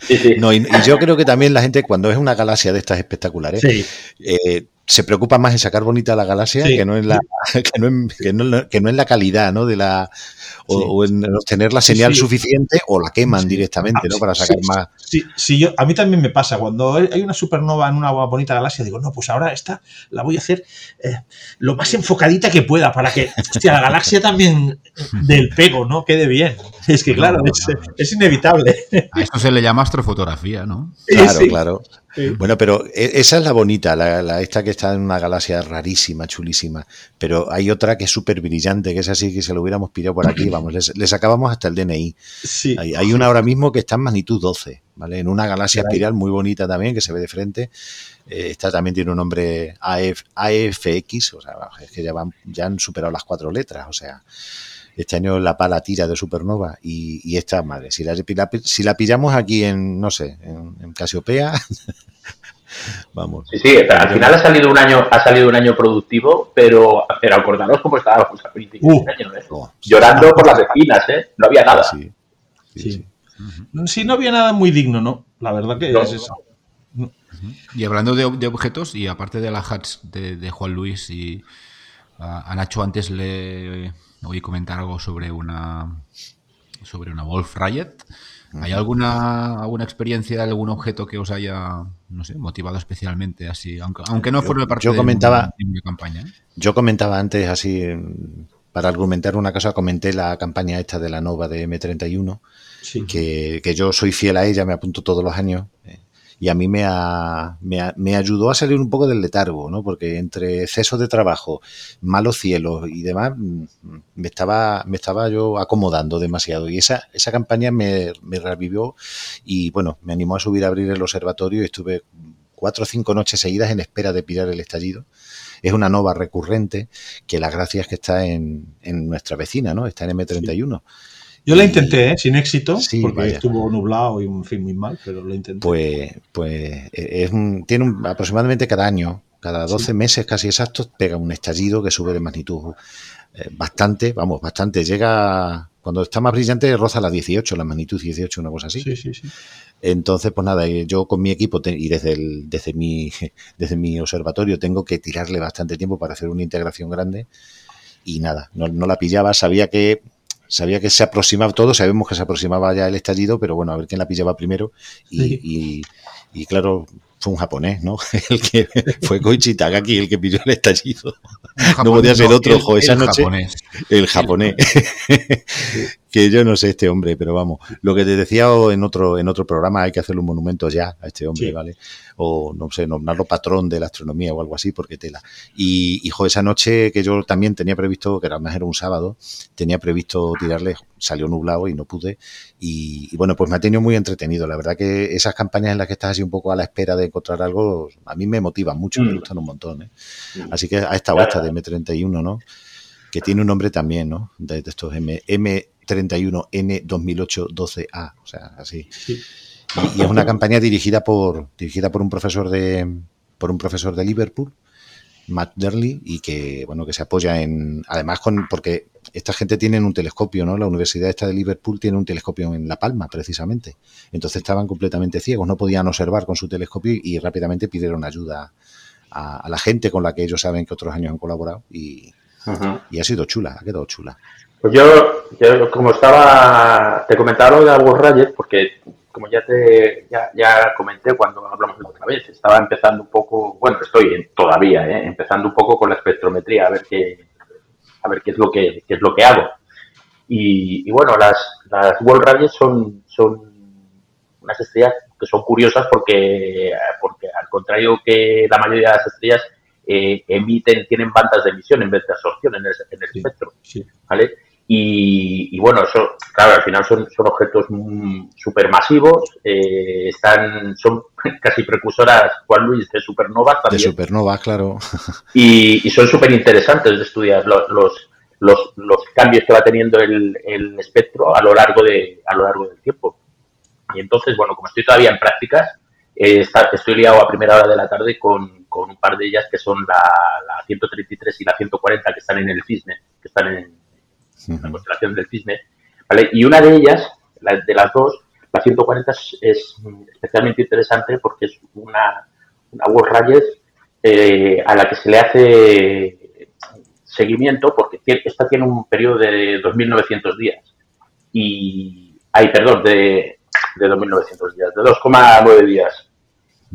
Sí, sí. No, y, y yo creo que también la gente, cuando es una galaxia de estas espectaculares, Sí, eh, se preocupa más en sacar bonita la galaxia que no en la que no en, que no en la- que no en la calidad no de la o, en obtener la señal suficiente o la queman directamente Ah, no sí, para sacar más Sí, sí, yo, a mí también me pasa. Cuando hay una supernova en una bonita galaxia, digo, no, pues ahora esta la voy a hacer eh, lo más enfocadita que pueda para que hostia, la galaxia también del pego, ¿no? Quede bien. Es que, claro, No, no, es, no. es inevitable. A esto se le llama astrofotografía, ¿no? claro Sí, claro sí. bueno pero e- esa es la bonita la, la- esta que está en una galaxia rarísima chulísima pero hay otra que es súper brillante que es así que se lo hubiéramos pillado por aquí vamos les, le sacábamos hasta el DNI Sí. hay, hay una ahora mismo que está en magnitud 12 vale en una galaxia espiral muy bonita también que se ve de frente Eh, esta también tiene un nombre AF, AFX, o sea, es que ya, van, ya han superado las cuatro letras, o sea, este año la pala tira de supernova y, y esta, madre, si la, si la pillamos aquí en, no sé, en, en Casiopea, vamos. Sí, sí, pero al final ha salido un año, ha salido un año productivo, pero, pero acordaros cómo estábamos a principios Uh. de año, ¿eh? Oh, Llorando por las vecinas, ¿eh? No había nada. sí, sí, Sí. sí. Sí, no había nada muy digno, ¿no? La verdad que No. es eso. Y hablando de, de objetos, y aparte de la hats de, de Juan Luis y a, a Nacho antes le oí comentar algo sobre una sobre una Wolf Riot. ¿Hay alguna alguna experiencia algún objeto que os haya, no sé, motivado especialmente así, aunque, aunque no forme parte yo de mi campaña? ¿eh? Yo comentaba antes, así, para argumentar una cosa, comenté la campaña esta de la Nova de M31, Sí. que, que yo soy fiel a ella, me apunto todos los años. eh, y a mí me, me, me ayudó a salir un poco del letargo, ¿no? Porque entre exceso de trabajo, malos cielos y demás, mm, me estaba, me estaba yo acomodando demasiado. Y esa, esa campaña me, revivió y, bueno, me animó a subir a abrir el observatorio y estuve cuatro o cinco noches seguidas en espera de pillar el estallido. Es una nova recurrente que la gracia es que está en, nuestra vecina, ¿no? Está en M31. Yo la intenté, ¿eh? sin éxito, Sí, porque vaya. estuvo nublado y en fin muy mal, pero lo intenté. Pues, pues es un- tiene un- aproximadamente cada año, cada 12 meses casi exactos, pega un estallido que sube de magnitud eh, bastante, vamos, bastante. Llega, cuando está más brillante, roza la 18, la magnitud 18, una cosa así. sí, sí, sí. Entonces, pues nada, eh, yo con mi equipo te- y desde, el, desde, mi, desde mi observatorio tengo que tirarle bastante tiempo para hacer una integración grande y nada, no, no la pillaba, sabía que sabía que se aproximaba todo, sabemos que se aproximaba ya el estallido, pero bueno, a ver quién la pillaba primero y, Sí. y- y claro, fue un japonés, ¿no? El que fue Koichi Takagi el que pilló el estallido. No podía ser otro, el- jo, esa el noche- japonés. El japonés. Que yo no sé este hombre, pero vamos. Lo que te decía en otro, en otro programa, hay que hacerle un monumento ya a este hombre, Sí. ¿vale? O no sé, nombrarlo patrón de la astronomía o algo así, porque tela. Y, hijo, esa noche que yo también tenía previsto, que además era un sábado, tenía previsto tirarle, salió nublado y no pude. Y, y bueno, pues me ha tenido muy entretenido. La verdad que esas campañas en las que estás así un poco a la espera de encontrar algo, a mí me motivan mucho, me Mm. gustan un montón. ¿eh? Mm. Así que a esta Claro. esta de M31, ¿no? Que tiene un nombre también, ¿no? De, de estos M, M31N2008-12A, o sea, así. Sí. Y, y es una campaña dirigida por dirigida por un profesor de por un profesor de Liverpool, Matt Derley, y que bueno que se apoya en además con porque esta gente tiene un telescopio, ¿no? La universidad esta de Liverpool tiene un telescopio en La Palma, precisamente. Entonces estaban completamente ciegos, no podían observar con su telescopio y rápidamente pidieron ayuda a, a la gente con la que ellos saben que otros años han colaborado y ha sido chula, ha quedado chula. Pues yo, yo, como estaba, te comentaba lo de World Riot, porque como ya te ya, ya, comenté cuando hablamos la otra vez, estaba empezando un poco, bueno, estoy todavía, ¿eh? empezando un poco con la espectrometría, a ver qué, a ver qué es lo que, qué es lo que hago. Y, bueno, las, las World Radies son, son unas estrellas que son curiosas porque, porque al contrario que la mayoría de las estrellas eh, emiten, tienen bandas de emisión en vez de absorción en el, en el espectro. ¿vale? Y, bueno, eso, claro, al final son, son objetos supermasivos, eh, están, son casi precursoras, Juan Luis, de supernovas también. De supernovas, claro. Y, son súper interesantes de estudiar los, los, los, cambios que va teniendo el, el, espectro a lo largo de a lo largo del tiempo. Y entonces, bueno, como estoy todavía en prácticas, eh, estoy liado a primera hora de la tarde con, con un par de ellas que son la, la, 133 y la 140 que están en el cisne, que están en, la constelación del cisne. ¿vale? Y una de ellas, la, de las dos, la 140 es, especialmente interesante porque es una, una World Rayes eh, a la que se le hace seguimiento porque esta tiene un periodo de 2.900 días. Y, ay, perdón, de, de 2.900 días, de 2,9 días.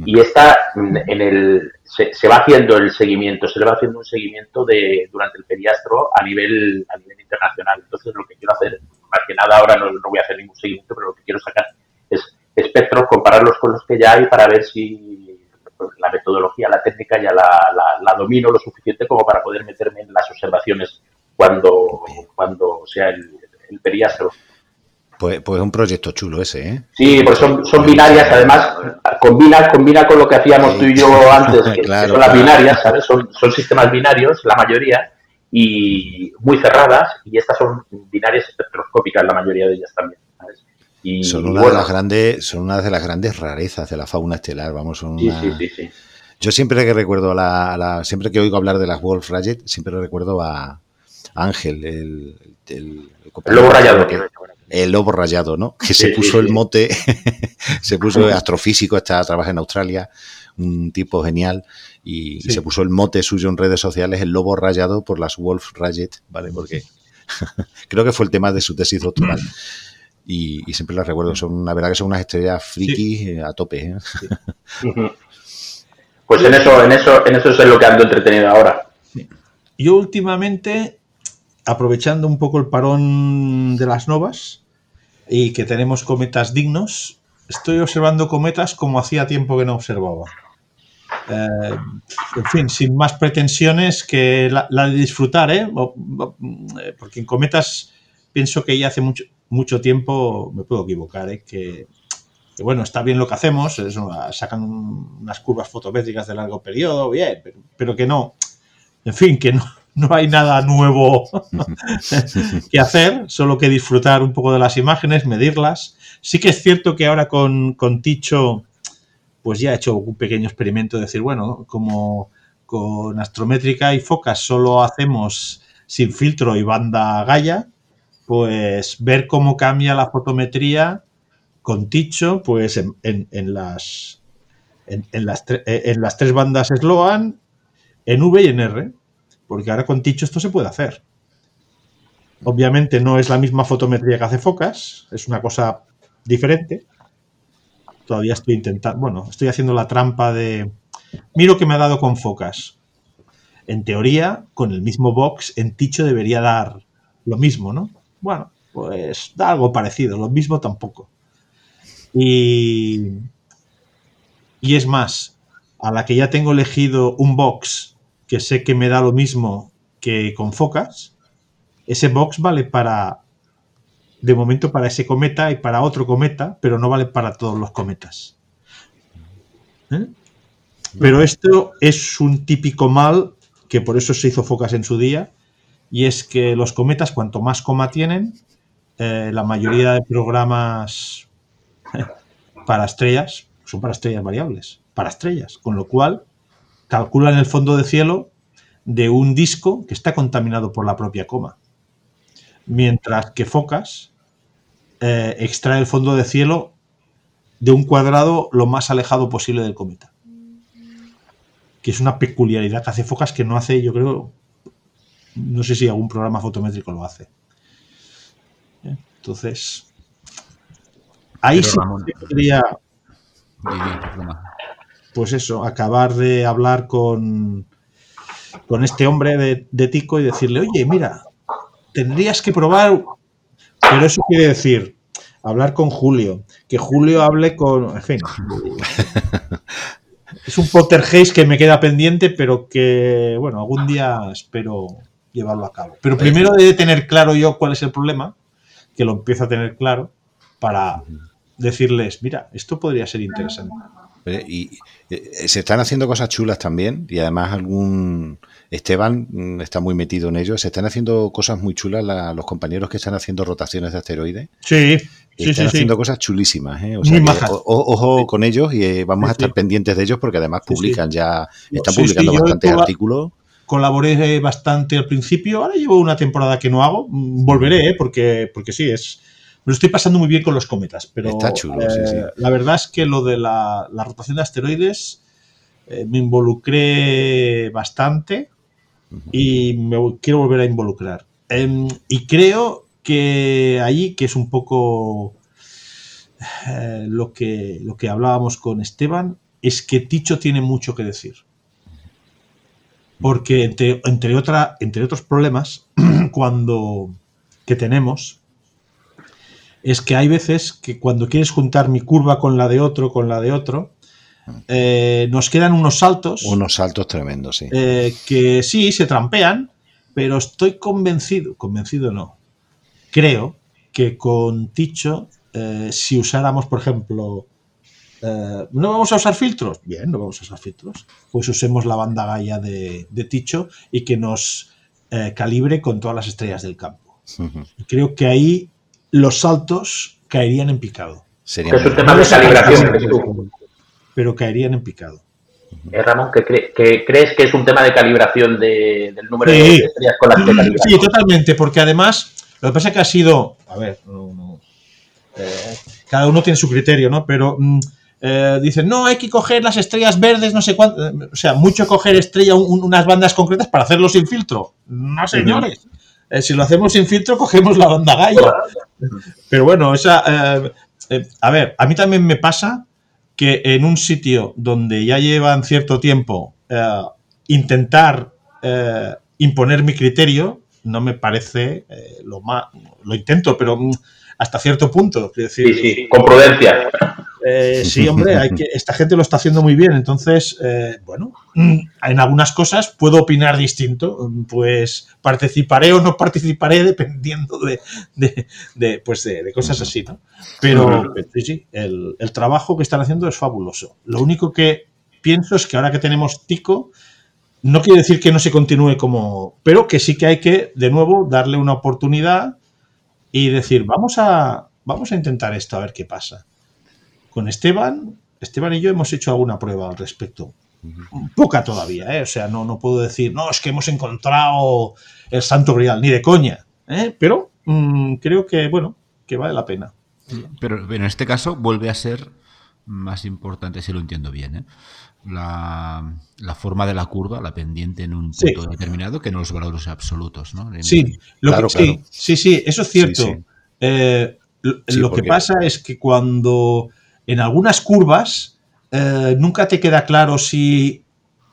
Y esta en el, se, va haciendo el seguimiento, se le va haciendo un seguimiento de durante el a nivel a nivel internacional. Entonces lo que quiero hacer, más que nada ahora no, voy a hacer ningún seguimiento, pero lo que quiero sacar es espectros, compararlos con los que ya hay para ver si la metodología, la técnica ya la, la, domino lo suficiente como para poder meterme en las observaciones cuando, cuando sea el, el periastro. Pues, pues un proyecto chulo ese, ¿eh? Sí, pues son, son binarias, además, combina, combina con lo que hacíamos tú y yo antes, que, son las binarias, ¿sabes? Son, son sistemas binarios, la mayoría, y muy cerradas, y estas son binarias espectroscópicas, la mayoría de ellas también. ¿sabes? Y, son, una de las grandes, son una de las grandes rarezas de la fauna estelar, vamos, son una... sí, sí, sí, Yo siempre que recuerdo a la, siempre que oigo hablar de las Wolf Rayet, siempre recuerdo a Ángel, el, el, el lobo rayado el lobo rayado, ¿no? Que se puso el mote, se puso astrofísico, está trabaja en Australia, un tipo genial, y, se puso el mote suyo en redes sociales, el lobo rayado por las Wolf Rayet, ¿vale? Porque creo que fue el tema de su tesis doctoral. Y, siempre las recuerdo, son la verdad que son unas estrellas friki eh, a tope. ¿eh? Pues en eso, en eso, en eso es lo que ando entretenido ahora. Yo últimamente aprovechando un poco el parón de las novas y que tenemos cometas dignos, estoy observando cometas como hacía tiempo que no observaba. Eh, en fin, sin más pretensiones que la, de disfrutar, ¿eh? Porque en cometas pienso que ya hace mucho, mucho tiempo, me puedo equivocar, ¿eh? que, bueno, está bien lo que hacemos, sacan unas curvas fotométricas de largo periodo, bien, pero que no, en fin, que no, no hay nada nuevo que hacer, solo que disfrutar un poco de las imágenes, medirlas. Sí que es cierto que ahora con, con Ticho, pues ya he hecho un pequeño experimento de decir, bueno, como con astrométrica y focas solo hacemos sin filtro y banda Gaia, pues ver cómo cambia la fotometría con Ticho, pues en, las, en, las en las tres bandas Sloan, en V y en R porque ahora con Ticho esto se puede hacer. Obviamente no es la misma fotometría que hace Focas, es una cosa diferente. Todavía estoy intentando, bueno, estoy haciendo la trampa de... Miro que me ha dado con Focas. En teoría, con el mismo box, en Ticho debería dar lo mismo, ¿no? Bueno, pues da algo parecido, lo mismo tampoco. Y, y es más, a la que ya tengo elegido un box que sé que me da lo mismo que con focas, ese box vale para, de momento, para ese cometa y para otro cometa, pero no vale para todos los cometas. ¿Eh? Pero esto es un típico mal que por eso se hizo focas en su día, y es que los cometas, cuanto más coma tienen, eh, la mayoría de programas para estrellas son para estrellas variables, para estrellas, con lo cual calculan el fondo de cielo de un disco que está contaminado por la propia coma. Mientras que Focas eh, extrae el fondo de cielo de un cuadrado lo más alejado posible del cometa. Que es una peculiaridad que hace Focas que no hace, yo creo, no sé si algún programa fotométrico lo hace. Entonces, ahí Pero, sí Ramón, que podría, di, di, perdona. pues eso, acabar de hablar con, con este hombre de, de Tico y decirle, oye, mira, tendrías que probar, pero eso quiere decir hablar con Julio, que Julio hable con, en fin, es un poltergeist que me queda pendiente, pero que, bueno, algún día espero llevarlo a cabo. Pero primero he de tener claro yo cuál es el problema, que lo empiezo a tener claro, para decirles, mira, esto podría ser interesante. Eh, Y eh, se están haciendo cosas chulas también y además algún Esteban mm, está muy metido en ello. Se están haciendo cosas muy chulas la- los compañeros que están haciendo rotaciones de asteroides. Sí, sí, están sí, sí. haciendo cosas chulísimas. ¿eh? O sea o- ojo con ellos y eh, vamos a estar pendientes de ellos porque además publican ya, están publicando bastantes artículos. colaboré bastante al principio. Ahora llevo una temporada que no hago. Mm, Volveré, ¿eh? porque, porque sí, es. Me lo estoy pasando muy bien con los cometas. Pero Está chulo, eh, sí. la verdad es que lo de la, la rotación de asteroides eh, me involucré bastante y me quiero volver a involucrar. Em, y creo que allí, que es un poco eh, lo, que, lo que hablábamos con Esteban, es que Ticho tiene mucho que decir. Porque entre, entre, otra, entre otros problemas, cuando que tenemos, es que hay veces que cuando quieres juntar mi curva con la de otro, con la de otro, eh, nos quedan unos saltos Unos saltos tremendos, sí. eh, que sí, se trampean, pero estoy convencido, convencido no, creo que con Ticho, eh, si usáramos, por ejemplo, ¿no vamos a usar filtros? Bien, no vamos a usar filtros. Pues usemos la banda Gaia de, de Ticho y que nos calibre con todas las estrellas del campo. Creo que ahí los saltos caerían en picado, Sería es un tema de calibración. pero caerían en picado. Eh, Ramón, ¿que, cre- que crees que es un tema de calibración de- del número Sí. de estrellas con las que calibras? Sí, totalmente, porque además, lo que pasa es que ha sido, a ver, no- no, eh, cada uno tiene su criterio, ¿no? Pero mm, eh, dicen, no, hay que coger las estrellas verdes, no sé cuánto, eh, o sea, mucho coger estrella, un- unas bandas concretas para hacerlo sin filtro. No, señores. Eh, si lo hacemos sin filtro, cogemos la banda Gaia. Pero bueno, esa, eh, eh, a ver, a mí también me pasa que en un sitio donde ya llevan cierto tiempo eh, intentar eh, imponer mi criterio no me parece lo más lo intento pero mm, hasta cierto punto decir Sí, sí, con prudencia. Eh, sí, hombre, hay que, esta gente lo está haciendo muy bien, entonces, eh, bueno, mm, en algunas cosas puedo opinar distinto, pues participaré o no participaré dependiendo de, de, de, pues de, de cosas así, ¿no? Pero, pero sí, sí, el, el trabajo que están haciendo es fabuloso. Lo único que pienso es que ahora que tenemos Tico, no quiere decir que no se continúe como, pero que sí que hay que, de nuevo, darle una oportunidad y decir, vamos a, vamos a intentar esto a ver qué pasa. Con Esteban, Esteban y yo hemos hecho alguna prueba al respecto. Poca todavía, ¿eh? O sea, no, no puedo decir, no, es que hemos encontrado el santo grial, ni de coña. ¿eh? Pero mm, creo que, bueno, que vale la pena. Pero en este caso vuelve a ser más importante, si lo entiendo bien, ¿eh? la, la forma de la curva, la pendiente en un Sí. punto determinado, que no los valores absolutos. ¿no? En- Sí, lo Claro, que, sí, claro. sí, sí, eso es cierto. Sí, sí. Eh, lo Sí, lo que pasa es que cuando en algunas curvas eh, nunca te queda claro si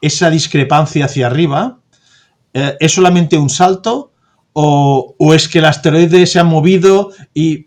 esa discrepancia hacia arriba eh, es solamente un salto o, o es que el asteroide se ha movido y...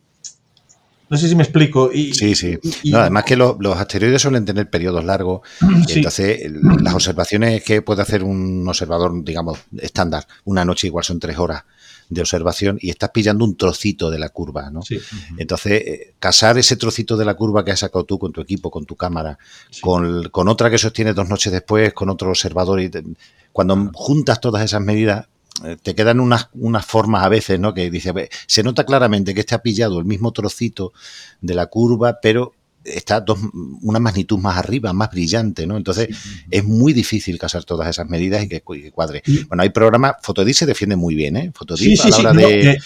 No sé si me explico. Y, Sí, sí. y- No, además que lo- los asteroides suelen tener periodos largos y entonces las observaciones que puede hacer un observador, digamos, estándar, una noche igual son tres horas de observación y estás pillando un trocito de la curva, ¿no? sí, Entonces, eh, casar ese trocito de la curva que has sacado tú con tu equipo, con tu cámara, sí. con, con otra que sostienes dos noches después, con otro observador, y te- cuando juntas todas esas medidas, eh, te quedan unas, unas formas a veces, ¿no? Que dice, "Ve, se nota claramente que este ha pillado el mismo trocito de la curva, pero está dos, una magnitud más arriba, más brillante, ¿no? Entonces, es muy difícil casar todas esas medidas y que, cu- que cuadre. Bueno, hay programas, Photodis se defiende muy bien, ¿eh? Sí, sí, a la hora no, de... eh.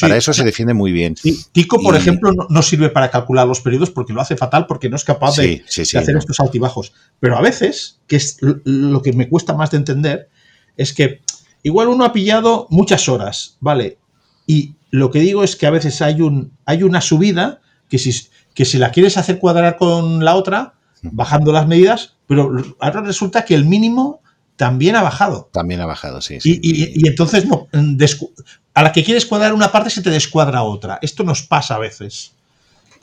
Para eso se defiende muy bien. Tico, por Y- ejemplo, no, no sirve para calcular los periodos porque lo hace fatal porque no es capaz de, hacer no. estos altibajos. Pero a veces, que es lo que me cuesta más de entender, es que igual uno ha pillado muchas horas, ¿vale? Y lo que digo es que a veces hay, un, hay una subida, que si, que si la quieres hacer cuadrar con la otra, bajando las medidas, pero ahora resulta que el mínimo también ha bajado. También ha bajado, sí. Y, y- y entonces no, descu- a la que quieres cuadrar una parte se te descuadra otra. Esto nos pasa a veces.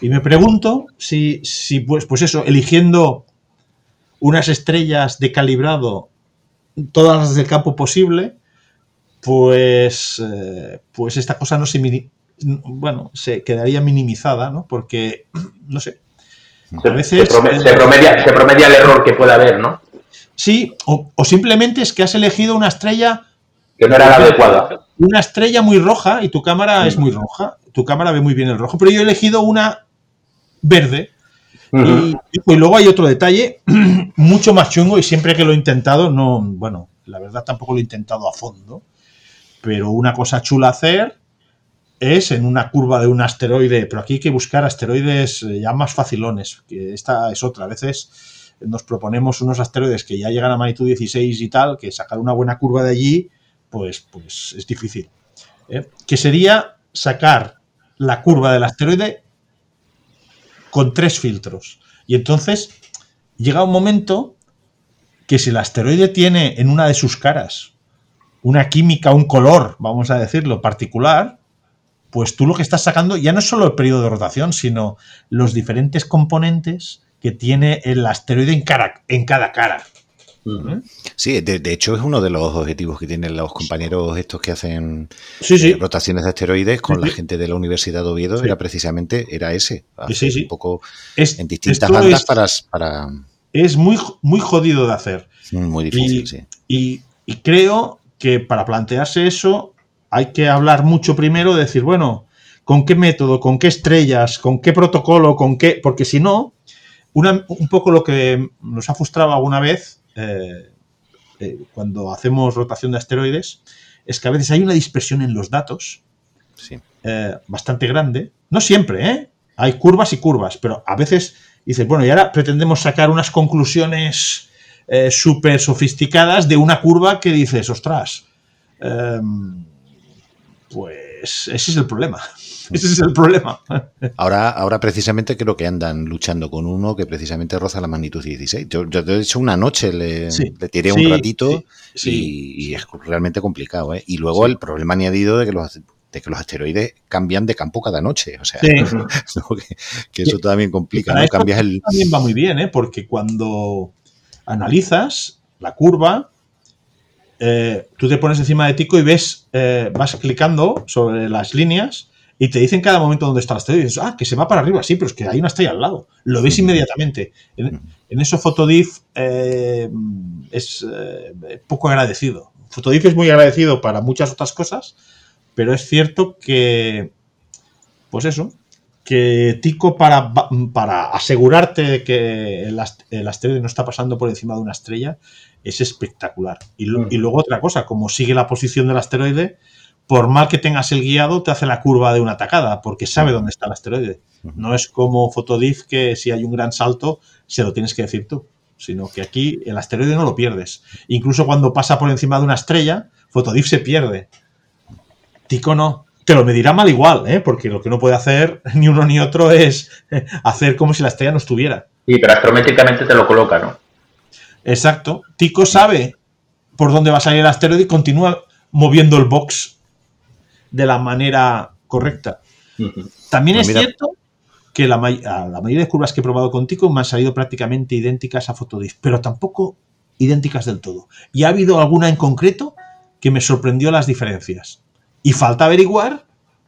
Y me pregunto si, si pues, pues eso, eligiendo unas estrellas de calibrado, todas las del campo posible, pues, eh, pues esta cosa no se bueno, se quedaría minimizada, ¿no? Porque, no sé, A veces- se prome- se promedia, se promedia el error que pueda haber, ¿no? sí, o, o simplemente es que has elegido una estrella Que no era la adecuada. una estrella muy roja y tu cámara es muy roja. Tu cámara ve muy bien el rojo, pero yo he elegido una verde. Y, y luego hay otro detalle mucho más chungo y siempre que lo he intentado, no, bueno, la verdad tampoco lo he intentado a fondo, pero una cosa chula hacer es en una curva de un asteroide, pero aquí hay que buscar asteroides eh, ya más facilones, que esta es otra. A veces nos proponemos unos asteroides que ya llegan a magnitud 16 y tal, que sacar una buena curva de allí, pues, pues es difícil. ¿eh? Que sería sacar la curva del asteroide con tres filtros. Y entonces llega un momento que si el asteroide tiene en una de sus caras una química, un color, vamos a decirlo, particular, pues tú lo que estás sacando ya no es solo el periodo de rotación, sino los diferentes componentes que tiene el asteroide en, cara- en cada cara. Sí, de, de hecho es uno de los objetivos que tienen los compañeros estos que hacen Sí, sí. eh, rotaciones de asteroides con Sí, la gente de la Universidad de Oviedo, era precisamente, era ese, un poco Es, en distintas bandas es, para, para es muy, muy jodido de hacer. muy difícil, Y- sí. Y, y creo que para plantearse eso hay que hablar mucho primero, decir, bueno, ¿con qué método, con qué estrellas, con qué protocolo, con qué...? Porque si no, una- un poco lo que nos ha frustrado alguna vez eh, eh, cuando hacemos rotación de asteroides es que a veces hay una dispersión en los datos sí. eh, bastante grande. No siempre, ¿eh? Hay curvas y curvas, pero a veces dices, bueno, y ahora pretendemos sacar unas conclusiones súper sofisticadas de una curva que dices, ostras, em, pues ese es el problema. Ese es el problema. Ahora, ahora precisamente creo que andan luchando con uno que precisamente roza la magnitud 16. Yo, yo de hecho una noche le, Sí. le tiré Sí, un ratito sí. Y, y es realmente complicado. ¿eh? Y luego el problema añadido de que los de que los asteroides cambian de campo cada noche. O sea, que, que eso también complica, ¿no? Cambias el. también va muy bien, ¿eh? porque cuando analizas la curva, eh, tú te pones encima de Tico y ves, eh, vas clicando sobre las líneas y te dicen cada momento dónde está la estrella. Y dices, ah, que se va para arriba, sí, pero es que hay una estrella al lado. Lo ves inmediatamente. En, en eso Fotodiff eh, es poco agradecido. Fotodiff es muy agradecido para muchas otras cosas, pero es cierto que, pues eso, que Tico para, para asegurarte de que el, ast- el asteroide no está pasando por encima de una estrella es espectacular. Y, y luego otra cosa, como sigue la posición del asteroide, por mal que tengas el guiado, te hace la curva de una tacada, porque sabe dónde está el asteroide. No es como Fotodiff que si hay un gran salto, se lo tienes que decir tú, sino que aquí el asteroide no lo pierdes. Incluso cuando pasa por encima de una estrella, Fotodiff se pierde. Tico no. Te lo medirá mal igual, ¿eh? porque lo que no puede hacer ni uno ni otro es eh, hacer como si la estrella no estuviera. Sí, pero astrométricamente te lo coloca, ¿no? Exacto. Tico sabe por dónde va a salir el asteroide y continúa moviendo el box de la manera correcta. También Pues es mira- cierto que la, may- a la mayoría de curvas que he probado con Tico me han salido prácticamente idénticas a Fotodiff, pero tampoco idénticas del todo. Y ha habido alguna en concreto que me sorprendió las diferencias. Y falta averiguar,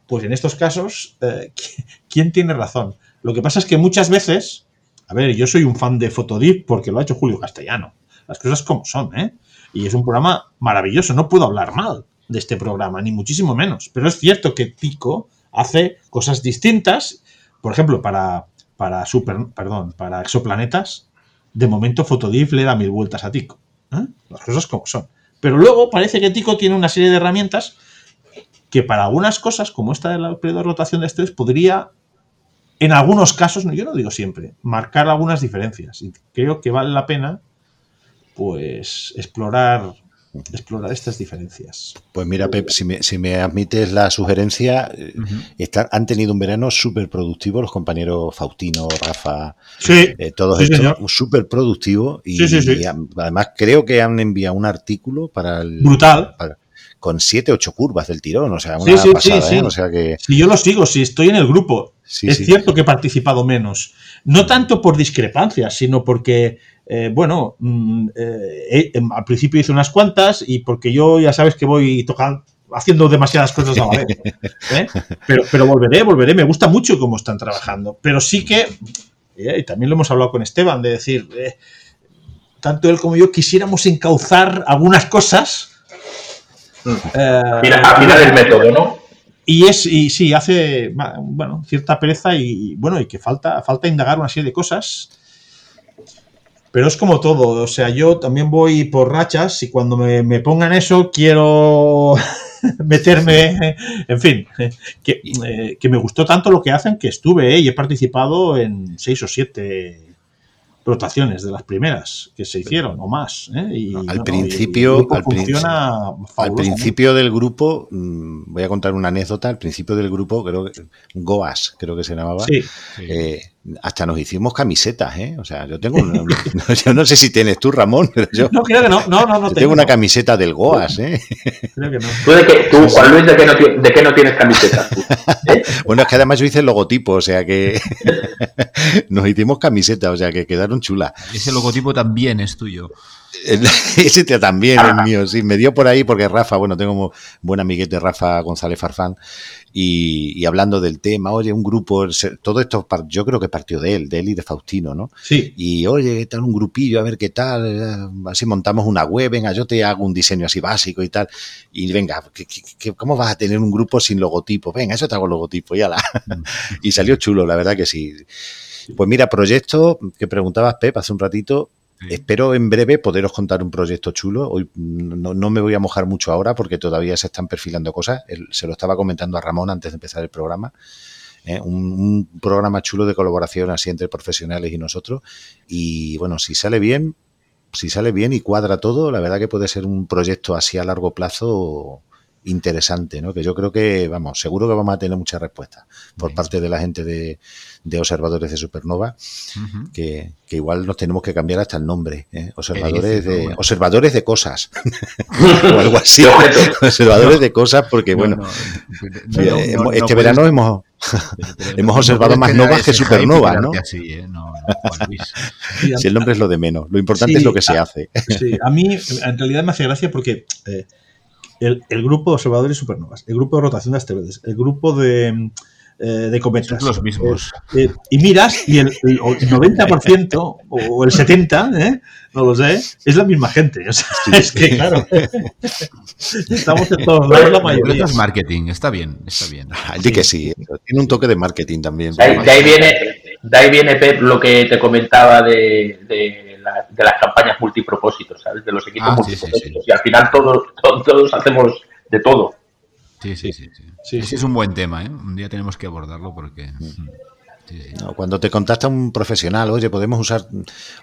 pues en estos casos, eh, qui- quién tiene razón. Lo que pasa es que muchas veces, a ver, yo soy un fan de Fotodiff porque lo ha hecho Julio Castellano. Las cosas como son, ¿eh? Y es un programa maravilloso, no puedo hablar mal de este programa, ni muchísimo menos. Pero es cierto que Tico hace cosas distintas. Por ejemplo, para, para super, perdón, para exoplanetas, de momento Fotodiff le da mil vueltas a Tico. ¿eh? Las cosas como son. Pero luego parece que Tico tiene una serie de herramientas que para algunas cosas, como esta de la periodo de rotación de estrellas, podría, en algunos casos, no, yo no digo siempre, marcar algunas diferencias. Y creo que vale la pena, pues, explorar explorar estas diferencias. Pues mira, Pep, si me, si me admites la sugerencia, eh, están- han tenido un verano súper productivo los compañeros Faustino, Rafa, Sí, eh, todos Sí, estos, súper productivo y, Sí, además creo que han enviado un artículo para el, brutal. para- con siete, ocho curvas del tirón, o sea, Sí, una sí, sí, pasada, sí. ¿eh? O sea que Si yo lo sigo, si estoy en el grupo, es cierto que he participado menos. No tanto por discrepancias, sino porque, eh, bueno, mm, eh, eh, em, al principio hice unas cuantas y porque yo ya sabes que voy tocando, haciendo demasiadas cosas a la vez. ¿eh? Pero, pero volveré, volveré. Me gusta mucho cómo están trabajando. Pero sí que, eh, y también lo hemos hablado con Esteban, de decir, eh, tanto él como yo quisiéramos encauzar algunas cosas. Eh, Mira, afinar el método, ¿no? y es, y sí, hace bueno, cierta pereza y, y, bueno, y que falta, falta indagar una serie de cosas. Pero es como todo, o sea, yo también voy por rachas y cuando me, me pongan eso quiero meterme, en fin, que, eh, que me gustó tanto lo que hacen que estuve eh, y he participado en seis o siete rotaciones de las primeras que se hicieron o más. ¿eh? Y, Al bueno, principio- al principio- funciona Al principio del grupo, mm, voy a contar una anécdota, al principio del grupo, creo que Goas, creo que se llamaba, Sí, eh, hasta nos hicimos camisetas, ¿eh? O sea, yo tengo, una- no, yo no sé si tienes tú, Ramón, pero yo, no, creo que no, no, no, no yo tengo una camiseta del Goas, ¿eh? Creo que no. ¿Tú, de qué, tú Juan Luis, de qué no, ti- de qué no tienes camiseta? ¿Eh? Bueno, es que además yo hice el logotipo, o sea que nos hicimos camisetas, o sea que quedaron chulas. Ese logotipo también es tuyo. Ese también es mío, sí. Me dio por ahí porque Rafa, bueno, tengo un buen amiguete Rafa González Farfán, y, y hablando del tema, oye, un grupo, todo esto yo creo que partió de él, de él y de Faustino, ¿no? Sí, Y oye, ¿qué tal un grupillo? A ver qué tal, eh, así montamos una web, venga, yo te hago un diseño así básico y tal. Y venga, ¿qué- qué- qué- ¿cómo vas a tener un grupo sin logotipo? Venga, eso te hago logotipo, y ala. y salió chulo, la verdad que sí. Pues mira, proyecto que preguntabas, Pep, hace un ratito, Espero en breve poderos contar un proyecto chulo. Hoy no, me voy a mojar mucho ahora porque todavía se están perfilando cosas. Se lo estaba comentando a Ramón antes de empezar el programa. ¿eh? Un, un programa chulo de colaboración así entre profesionales y nosotros. Y bueno, si sale bien, si sale bien y cuadra todo, la verdad que puede ser un proyecto así a largo plazo interesante, ¿no? Que yo creo que, vamos, seguro que vamos a tener muchas respuestas por parte de la gente de, de observadores de Supernova que, que igual nos tenemos que cambiar hasta el nombre. ¿eh? Observadores, de, Bueno. observadores de cosas. o algo así. Observadores de cosas porque, No, bueno, no, eh, no, no, hemos- no este puedes- verano hemos... hemos observado más novas que supernovas, ¿no? así, ¿eh? No, no, Juan Luis. sí, Si el nombre es lo de menos. Lo importante Sí, es lo que se hace. sí. A mí, en realidad, me hace gracia porque eh, el, el grupo de observadores supernovas, el grupo de rotación de asteroides, el grupo de, eh, de cometas. Son los mismos. eh, eh, y miras y el, el 90% o el 70%, ¿eh? no lo sé, es la misma gente. O sea, es que, claro, estamos en todos lados la mayoría. es marketing, está bien, está bien. Di que sí. Tiene un toque de marketing también. De ahí, de ahí viene, de ahí viene Pep lo que te comentaba de, de, la- de las campañas multipropósitos, ¿sabes? De los equipos Ah, sí, sí, multipropósitos. Y al final todos, todos, todos hacemos de todo. Sí, sí, sí. sí. Sí, Ese sí. es un buen tema, ¿eh? Un día tenemos que abordarlo porque... Sí, sí. No, cuando te contacta un profesional, oye, podemos usar,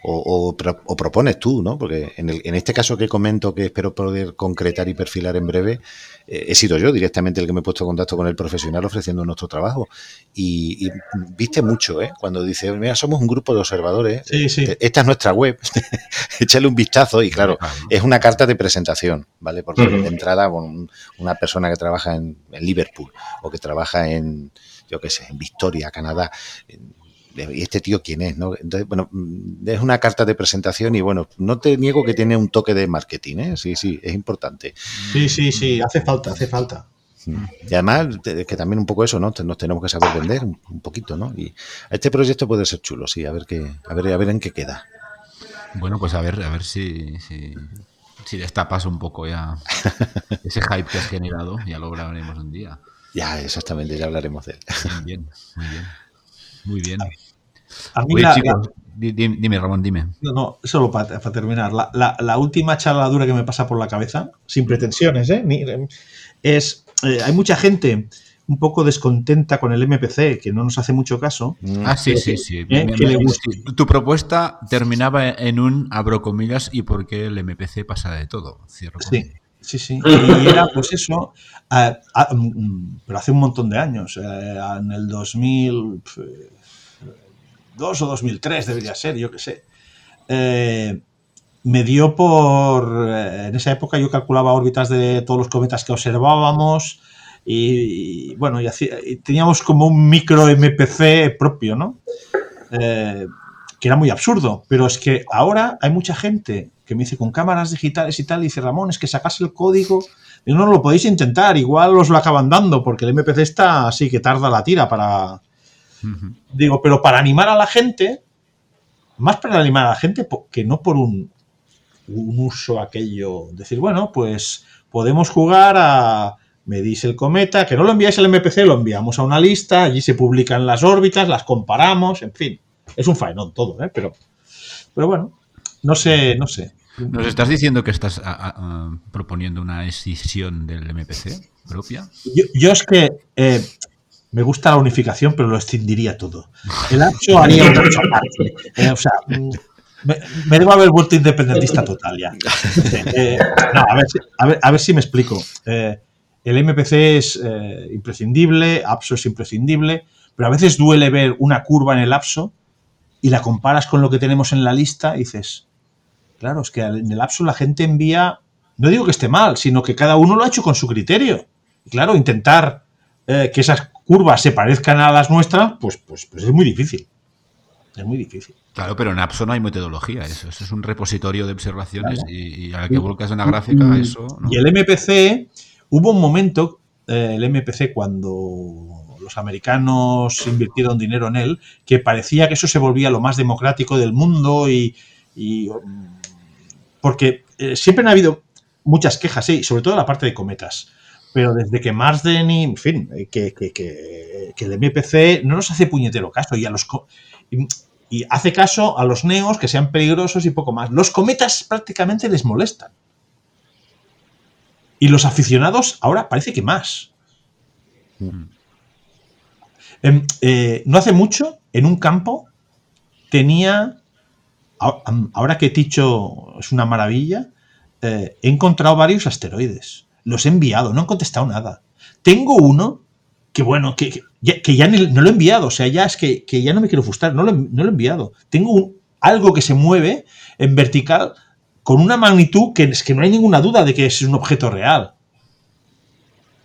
o, o o propones tú, ¿no? Porque en, el- en este caso que comento, que espero poder concretar y perfilar en breve, eh, he sido yo directamente el que me he puesto en contacto con el profesional ofreciendo nuestro trabajo. Y, y viste mucho, ¿eh? Cuando dice, mira, somos un grupo de observadores, Sí, sí. eh, esta es nuestra web, échale un vistazo y claro, es una carta de presentación, ¿vale? Porque Ujú. de entrada, bueno, una persona que trabaja en, en Liverpool o que trabaja en, yo qué sé, en Victoria, Canadá, ¿y este tío quién es? ¿no? Entonces, bueno, mm, es una carta de presentación y bueno, no te niego que tiene un toque de marketing, ¿eh? Sí, sí, es importante. Sí, sí, sí, hace falta, hace falta. Y además, es que también un poco eso, ¿no? Nos tenemos que saber vender un, un poquito, ¿no? Y este proyecto puede ser chulo, sí, a ver qué, a ver, a ver en qué queda. Bueno, pues a ver, a ver si, si, si destapas un poco ya ese hype que has generado. Ya lo hablaremos un día. Ya, exactamente, ya hablaremos de él. Bien, bien, muy bien. Muy bien. A mí Oye, la- chicos, di- di- dime, Ramón, dime. No, no, solo para, para terminar. La, la- la última charladura que me pasa por la cabeza, sin pretensiones, ¿eh? Ni- es. eh, hay mucha gente un poco descontenta con el MPC, que no nos hace mucho caso. Ah, sí, sí, sí. ¿Eh? Que me- le gusta. Tu propuesta terminaba en un abro comillas y por qué el MPC pasa de todo. Cierro comillas. sí, sí. Y era pues eso, mm, pero hace un montón de años, eh, en el 2002 o 2003 debería ser, yo qué sé. Eh, me dio por, eh, en esa época yo calculaba órbitas de todos los cometas que observábamos y, y, bueno, y, hacía- y teníamos como un micro MPC propio, ¿no? Que era muy absurdo, pero es que ahora hay mucha gente que me dice con cámaras digitales y tal, y dice Ramón, es que sacas el código, y no lo podéis intentar, igual os lo acaban dando, porque el MPC está así que tarda la tira para... Digo, pero para animar a la gente, más para animar a la gente que no por un, un uso aquello, decir, bueno, pues podemos jugar a... Medís el cometa, que no lo enviáis al MPC, lo enviamos a una lista, allí se publican las órbitas, las comparamos, en fin. Es un faenón todo, ¿eh? Pero, pero bueno, no sé, no sé. ¿Nos estás diciendo que estás a- a- a- proponiendo una escisión del MPC propia? Yo, yo es que eh, me gusta la unificación, pero lo extindiría todo. El APSO haría un APSO aparte. Eh, o sea, mm, me, me debo haber vuelto independentista total ya. Eh, no, a ver, si- a, ver, a ver si me explico. El MPC es imprescindible, APSO es imprescindible, pero a veces duele ver una curva en el APSO y la comparas con lo que tenemos en la lista y dices, claro, es que en el APSO la gente envía, no digo que esté mal, sino que cada uno lo ha hecho con su criterio. Y claro, intentar eh, que esas curvas se parezcan a las nuestras, pues, pues, pues es muy difícil. Es muy difícil. Claro, pero en APSO no hay metodología. Eso, eso es un repositorio de observaciones Claro. y, y a la que volcas una gráfica, eso. ¿no? Y el MPC, hubo un momento, eh, el MPC, cuando los americanos invirtieron dinero en él, que parecía que eso se volvía lo más democrático del mundo y. y, mm, porque eh, siempre han habido muchas quejas, sí, sobre todo en la parte de cometas. Pero desde que Marsden y, en fin, eh, que, que- que- que el MPC no nos hace puñetero caso y a los. co- y- y hace caso a los neos que sean peligrosos y poco más. Los cometas prácticamente les molestan. Y los aficionados ahora parece que más. Em, eh, no hace mucho, en un campo, tenía, ahora que Ticho es una maravilla, eh, he encontrado varios asteroides. Los he enviado, no han contestado nada. Tengo uno que, bueno, que, que ya, no lo he enviado, o sea, ya es que, que ya no me quiero frustrar, no lo, no lo he enviado. Tengo algo que se mueve en vertical con una magnitud que es que no hay ninguna duda de que es un objeto real.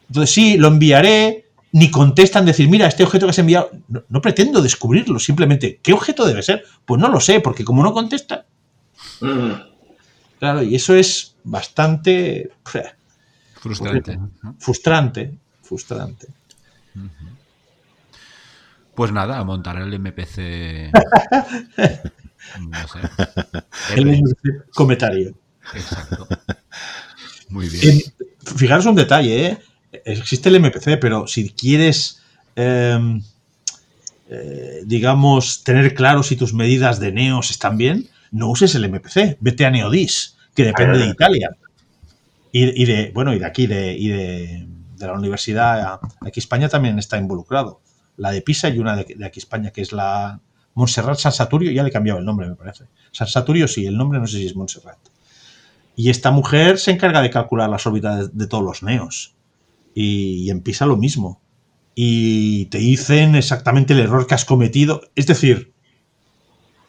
Entonces sí, lo enviaré, ni contestan decir, mira, este objeto que has enviado, no, no pretendo descubrirlo, simplemente, ¿qué objeto debe ser? Pues no lo sé, porque como no contestan, Mm. claro, y eso es bastante pf, Frustrante. ¿no? frustrante, frustrante. Pues nada, a montar el MPC. No sé. El R, comentario. Exacto. Muy bien. En- fijaros un detalle, ¿eh? Existe el MPC, pero si quieres, eh, eh, digamos, tener claro si tus medidas de NEOS están bien, no uses el MPC, vete a NeoDis, que depende de Italia. Y, y de, bueno, y de aquí, de, y de, de la universidad, aquí España también está involucrado. La de Pisa y una de, de aquí España, que es la Montserrat San Saturio, ya le he cambiado el nombre, me parece. San Saturio sí, el nombre no sé si es Montserrat. Y esta mujer se encarga de calcular las órbitas de, de todos los neos. Y, y en PISA lo mismo. Y te dicen exactamente el error que has cometido. Es decir,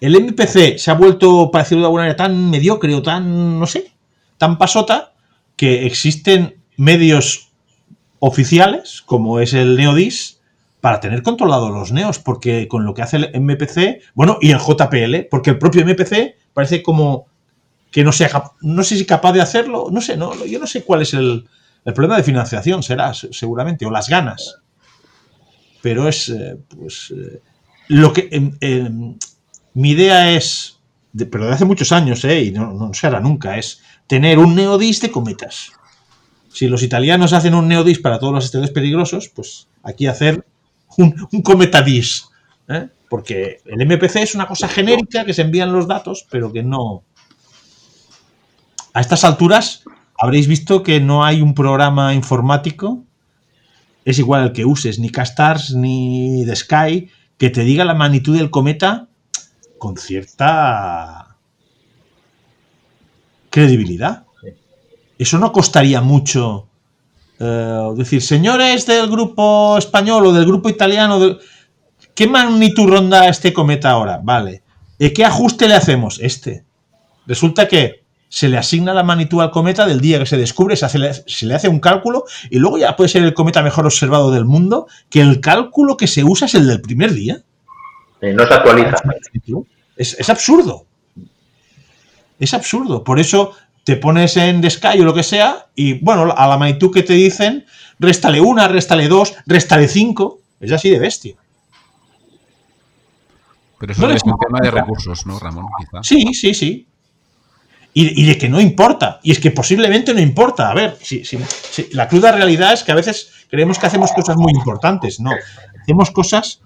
el MPC se ha vuelto, para decirlo de alguna manera, tan mediocre o tan, no sé, tan pasota, que existen medios oficiales, como es el NeoDis, para tener controlados los neos, porque con lo que hace el MPC, bueno, y el JPL, porque el propio MPC parece como que no sea no sé si capaz de hacerlo, no sé, no, yo no sé cuál es el, el problema de financiación, será se- seguramente, o las ganas. Pero es, eh, pues, eh, lo que, mi idea es, pero de hace muchos años, eh, y no, no se hará nunca, es tener un neodis de cometas. Si los italianos hacen un neodis para todos los asteroides peligrosos, pues aquí hacer un, un cometadis. Porque el MPC es una cosa genérica que se envían los datos, pero que no. A estas alturas habréis visto que no hay un programa informático es igual el que uses, ni Castars ni The Sky, que te diga la magnitud del cometa con cierta credibilidad. Eso no costaría mucho. eh, decir, señores del grupo español o del grupo italiano, de- ¿qué magnitud ronda este cometa ahora? Vale. ¿Y qué ajuste le hacemos? Este. Resulta que se le asigna la magnitud al cometa del día que se descubre, se, hace- se le hace un cálculo y luego ya puede ser el cometa mejor observado del mundo, que el cálculo que se usa es el del primer día. Eh, no se actualiza. Es, es absurdo. Es absurdo. Por eso te pones en The Sky o lo que sea y, bueno, a la magnitud que te dicen, réstale una, réstale dos, réstale cinco. Es así de bestia. Pero eso No es un tema de recursos, ¿no, Ramón? Quizá. Sí, sí, sí. Y, y de que no importa. Y es que posiblemente no importa. A ver, si, si- si- la cruda realidad es que a veces creemos que hacemos cosas muy importantes. No. Hacemos cosas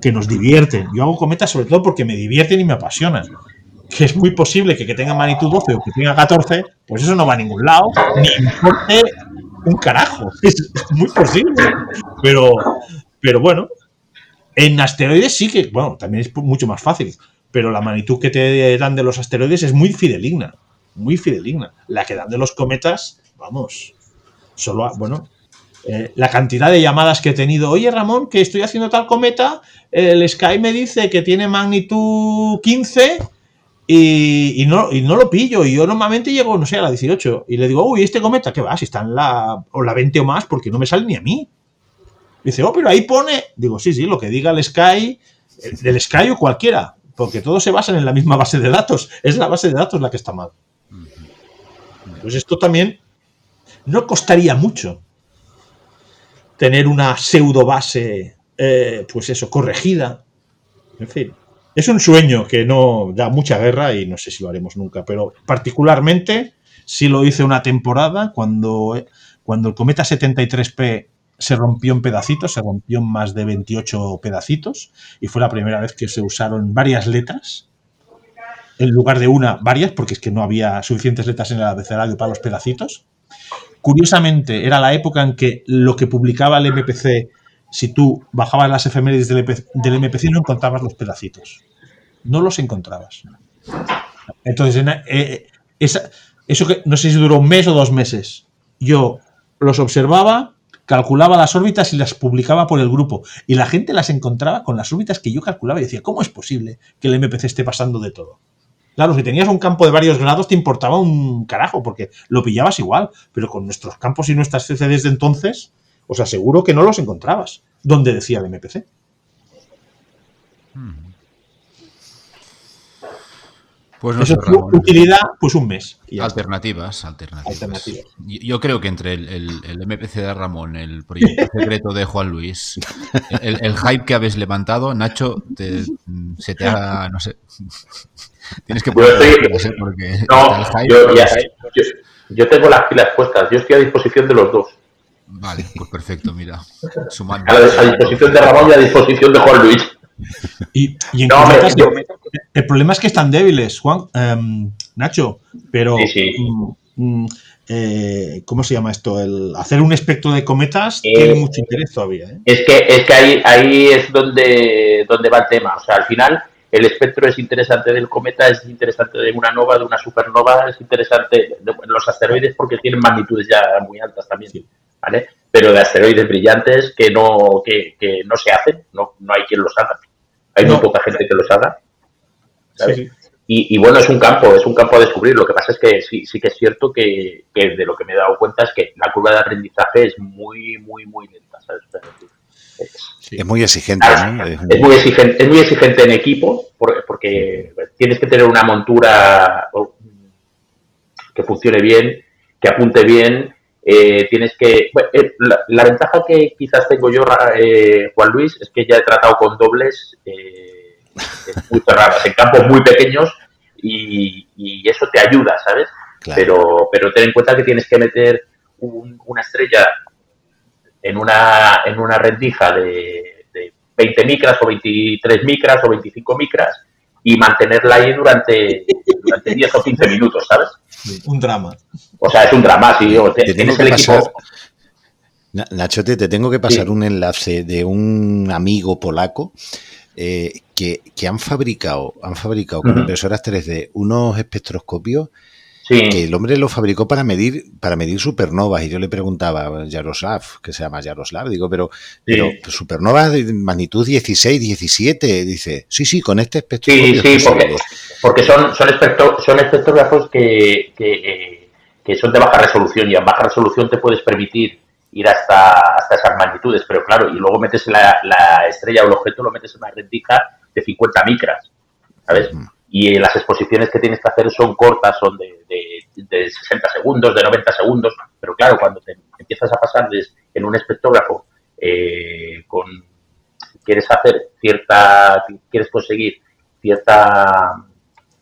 que nos divierten. Yo hago cometas sobre todo porque me divierten y me apasionan. Que es muy posible que, que tenga magnitud 12 o que tenga 14, pues eso no va a ningún lado, ni importe un carajo. Es, muy posible. Pero, pero bueno, en asteroides sí que, bueno, también es mucho más fácil, pero la magnitud que te dan de los asteroides es muy fideligna, muy fideligna. La que dan de los cometas, vamos, solo, a- bueno, eh, la cantidad de llamadas que he tenido, oye Ramón, que estoy haciendo tal cometa, el Sky me dice que tiene magnitud 15 y, no, y no lo pillo, y yo normalmente llego, no sé, a la 18, y le digo, uy, este cometa, ¿qué va? Si está en la, o la 20 o más, porque no me sale ni a mí. Dice, oh, pero ahí pone. Digo, sí, sí, lo que diga el Sky, el- del Sky o cualquiera, porque todos se basan en la misma base de datos. Es la base de datos la que está mal. Pues esto también no costaría mucho tener una pseudo base, eh, pues eso, corregida. En fin, es un sueño que no da mucha guerra y no sé si lo haremos nunca, pero particularmente sí lo hice una temporada cuando, cuando el cometa 73P se rompió en pedacitos, se rompió en más de 28 pedacitos y fue la primera vez que se usaron varias letras en lugar de una, varias, porque es que no había suficientes letras en el abecedario para los pedacitos. Curiosamente, era la época en que lo que publicaba el MPC, si tú bajabas las efemérides del, MPC, no encontrabas los pedacitos. No los encontrabas. Entonces, en- eh, eso que no sé si duró un mes o dos meses. Yo los observaba, calculaba las órbitas y las publicaba por el grupo. Y la gente las encontraba con las órbitas que yo calculaba y decía, ¿cómo es posible que el MPC esté pasando de todo? Claro, si tenías un campo de varios grados te importaba un carajo, porque lo pillabas igual, pero con nuestros campos y nuestras CCDs de entonces, os aseguro que no los encontrabas, donde decía el MPC. Pues no Eso sé, es Ramón. utilidad, pues un mes. Alternativas, alternativas. Alternativas. Yo yo creo que entre el, el- el MPC de Ramón, el proyecto secreto de Juan Luis, el, el hype que habéis levantado, Nacho, te- se te ha, no sé, tienes que Yo poner porque No, el hype- yo, ya, yo, yo tengo las pilas puestas. Yo estoy a disposición de los dos. Vale, pues perfecto, mira, sumando. A, la- a disposición de Ramón y a disposición de Juan Luis. Y, y en No, hombre, cometas, yo- el problema es que están débiles, Juan, em, Nacho, pero Sí, sí. mm, mm, eh, ¿cómo se llama esto? El hacer un espectro de cometas Eh, tiene mucho interés todavía. ¿eh? Es que, es que ahí, ahí es donde, donde va el tema. O sea, al final, el espectro es interesante del cometa, es interesante de una nova, de una supernova, es interesante de los asteroides porque tienen magnitudes ya muy altas también. Sí. ¿Vale? Pero de asteroides brillantes que no, que, que no se hacen, no, no hay quien los haga. Hay muy No. poca gente que los haga. ¿sabes? Sí, sí. Y, y bueno, es un campo, es un campo a descubrir. Lo que pasa es que sí, sí que es cierto que, que de lo que me he dado cuenta es que la curva de aprendizaje es muy, muy, muy lenta. ¿sabes? Es- muy exigente, ¿no? Es- muy exigente, es muy exigente en equipo por- porque tienes que tener una montura que funcione bien, que apunte bien. Eh, tienes que. bueno, eh, la, la ventaja que quizás tengo yo, eh, Juan Luis, es que ya he tratado con dobles eh, muy cerradas, en campos muy pequeños y, y eso te ayuda, ¿sabes? claro. Pero, pero ten en cuenta que tienes que meter un- una estrella en una, en una rendija de, de 20 micras o 23 micras o 25 micras y mantenerla ahí durante, durante 10 o 15 minutos, ¿sabes? Un drama. O sea, es un drama, sí. o te- tienes que el pasar- equipo. Nachote, te tengo que pasar un enlace de un amigo polaco eh, que, han fabricado, han fabricado con impresoras 3D unos espectroscopios que el hombre lo fabricó para medir, para medir supernovas. Y yo le preguntaba a Yaroslav, que se llama Yaroslav, digo, pero, pero supernovas de magnitud 16, 17. Dice, sí, sí, con este espectroscopio. Sí, sí, porque, son, son, son espectrógrafos que, que, que son de baja resolución y a baja resolución te puedes permitir ir hasta, hasta esas magnitudes, pero claro, y luego metes la, la estrella o el objeto, lo metes en una rendija de 50 micras, ¿sabes? Y las exposiciones que tienes que hacer son cortas, son de, de, 60 segundos, de 90 segundos, pero claro, cuando te empiezas a pasar en un espectrógrafo eh, con quieres hacer cierta, quieres conseguir cierta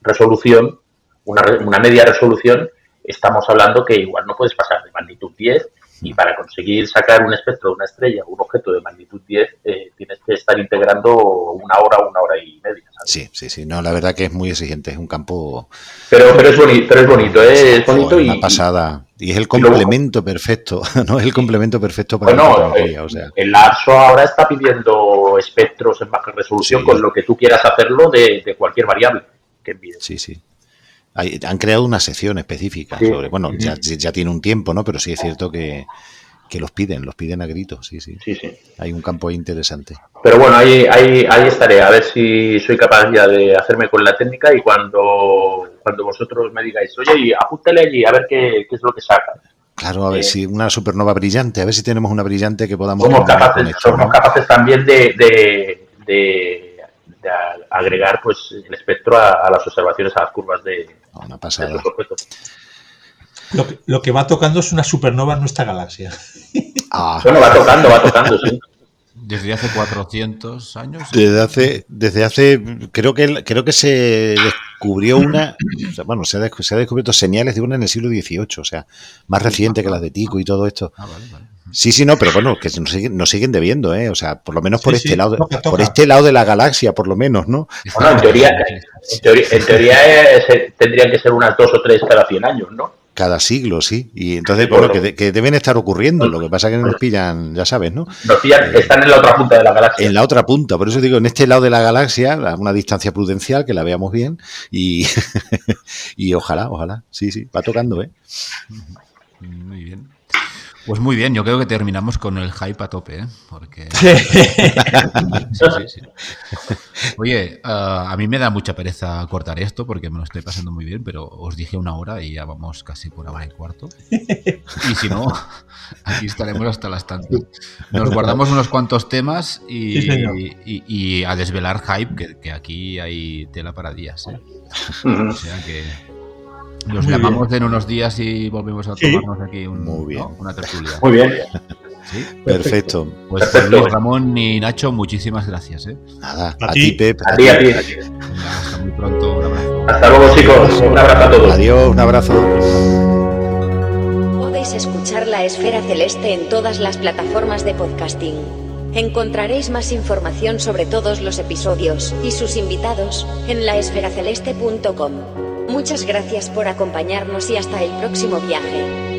resolución, una, una media resolución, estamos hablando que igual no puedes pasar de magnitud 10 y para conseguir sacar un espectro de una estrella, un objeto de magnitud 10, eh, tienes que estar integrando una hora, una hora y media. Sí, sí, sí. No, la verdad que es muy exigente, es un campo. Pero, pero es bonito, pero es bonito, ¿eh? es bonito y. Una pasada. Y es el complemento perfecto, ¿no? Es el complemento perfecto para la tecnología. O sea. El ARSO ahora está pidiendo espectros en baja resolución con lo que tú quieras hacerlo de, cualquier variable que envíes. Sí, sí han creado una sección específica sobre, bueno, ya, ya, tiene un tiempo, ¿no? Pero sí es cierto que, los piden, los piden a gritos, sí, sí. Sí, sí. Hay un campo interesante. Pero bueno, ahí, ahí, ahí estaré, a ver si soy capaz ya de hacerme con la técnica y cuando, cuando vosotros me digáis, oye, y apúntale allí, a ver qué, es lo que saca. Claro, a ver eh, si una supernova brillante, a ver si tenemos una brillante que podamos... Somos capaces, somos capaces también de, de de agregar pues el espectro a, las observaciones, a las curvas de, Una pasada. lo, que, lo que va tocando es una supernova en nuestra galaxia. Ah. Bueno, va tocando, va tocando, sí. Desde hace 400 años. Desde hace, desde hace creo que creo que se descubrió una, bueno, se ha, descubierto señales de una en el siglo XVIII, o sea, más reciente que las de Tico y todo esto. Ah, vale, vale. Sí, sí, no, pero bueno, que nos siguen, nos siguen debiendo, ¿eh? O sea, por lo menos por este lado, por este lado de la galaxia, por lo menos, ¿no? Bueno, en teoría, en teoría, tendrían que ser unas dos o tres cada 100 años, ¿no? Cada siglo, sí. Y entonces, bueno, que, deben estar ocurriendo. Lo que pasa es que nos pillan, ya sabes, ¿no? Nos pillan, están en la otra punta de la galaxia. En la otra punta, por eso digo, en este lado de la galaxia, a una distancia prudencial, que la veamos bien, y, y ojalá, ojalá, sí, sí, va tocando, ¿eh? Muy bien. Pues muy bien, yo creo que terminamos con el hype a tope, ¿eh? Porque... Oye, ah, a mí me da mucha pereza cortar esto porque me lo estoy pasando muy bien, pero os dije una hora y ya vamos casi por hora y cuarto. Y si no, aquí estaremos hasta las tantas. Nos guardamos unos cuantos temas y, a desvelar hype, que, que, aquí hay tela para días. ¿eh? O sea que... Nos llamamos en unos días y volvemos a tomarnos aquí una tertulia. Muy bien. Perfecto. Pues, pues Luis Ramón y Nacho, muchísimas gracias. ¿eh? Nada, a, ti, Pep. A, ti, a ti. hasta muy pronto, un abrazo. Hasta luego, chicos. Un abrazo a todos. Adiós, un abrazo. Podéis escuchar La Esfera Celeste en todas las plataformas de podcasting. Encontraréis más información sobre todos los episodios y sus invitados en laesferaceleste.com. Muchas gracias por acompañarnos y hasta el próximo viaje.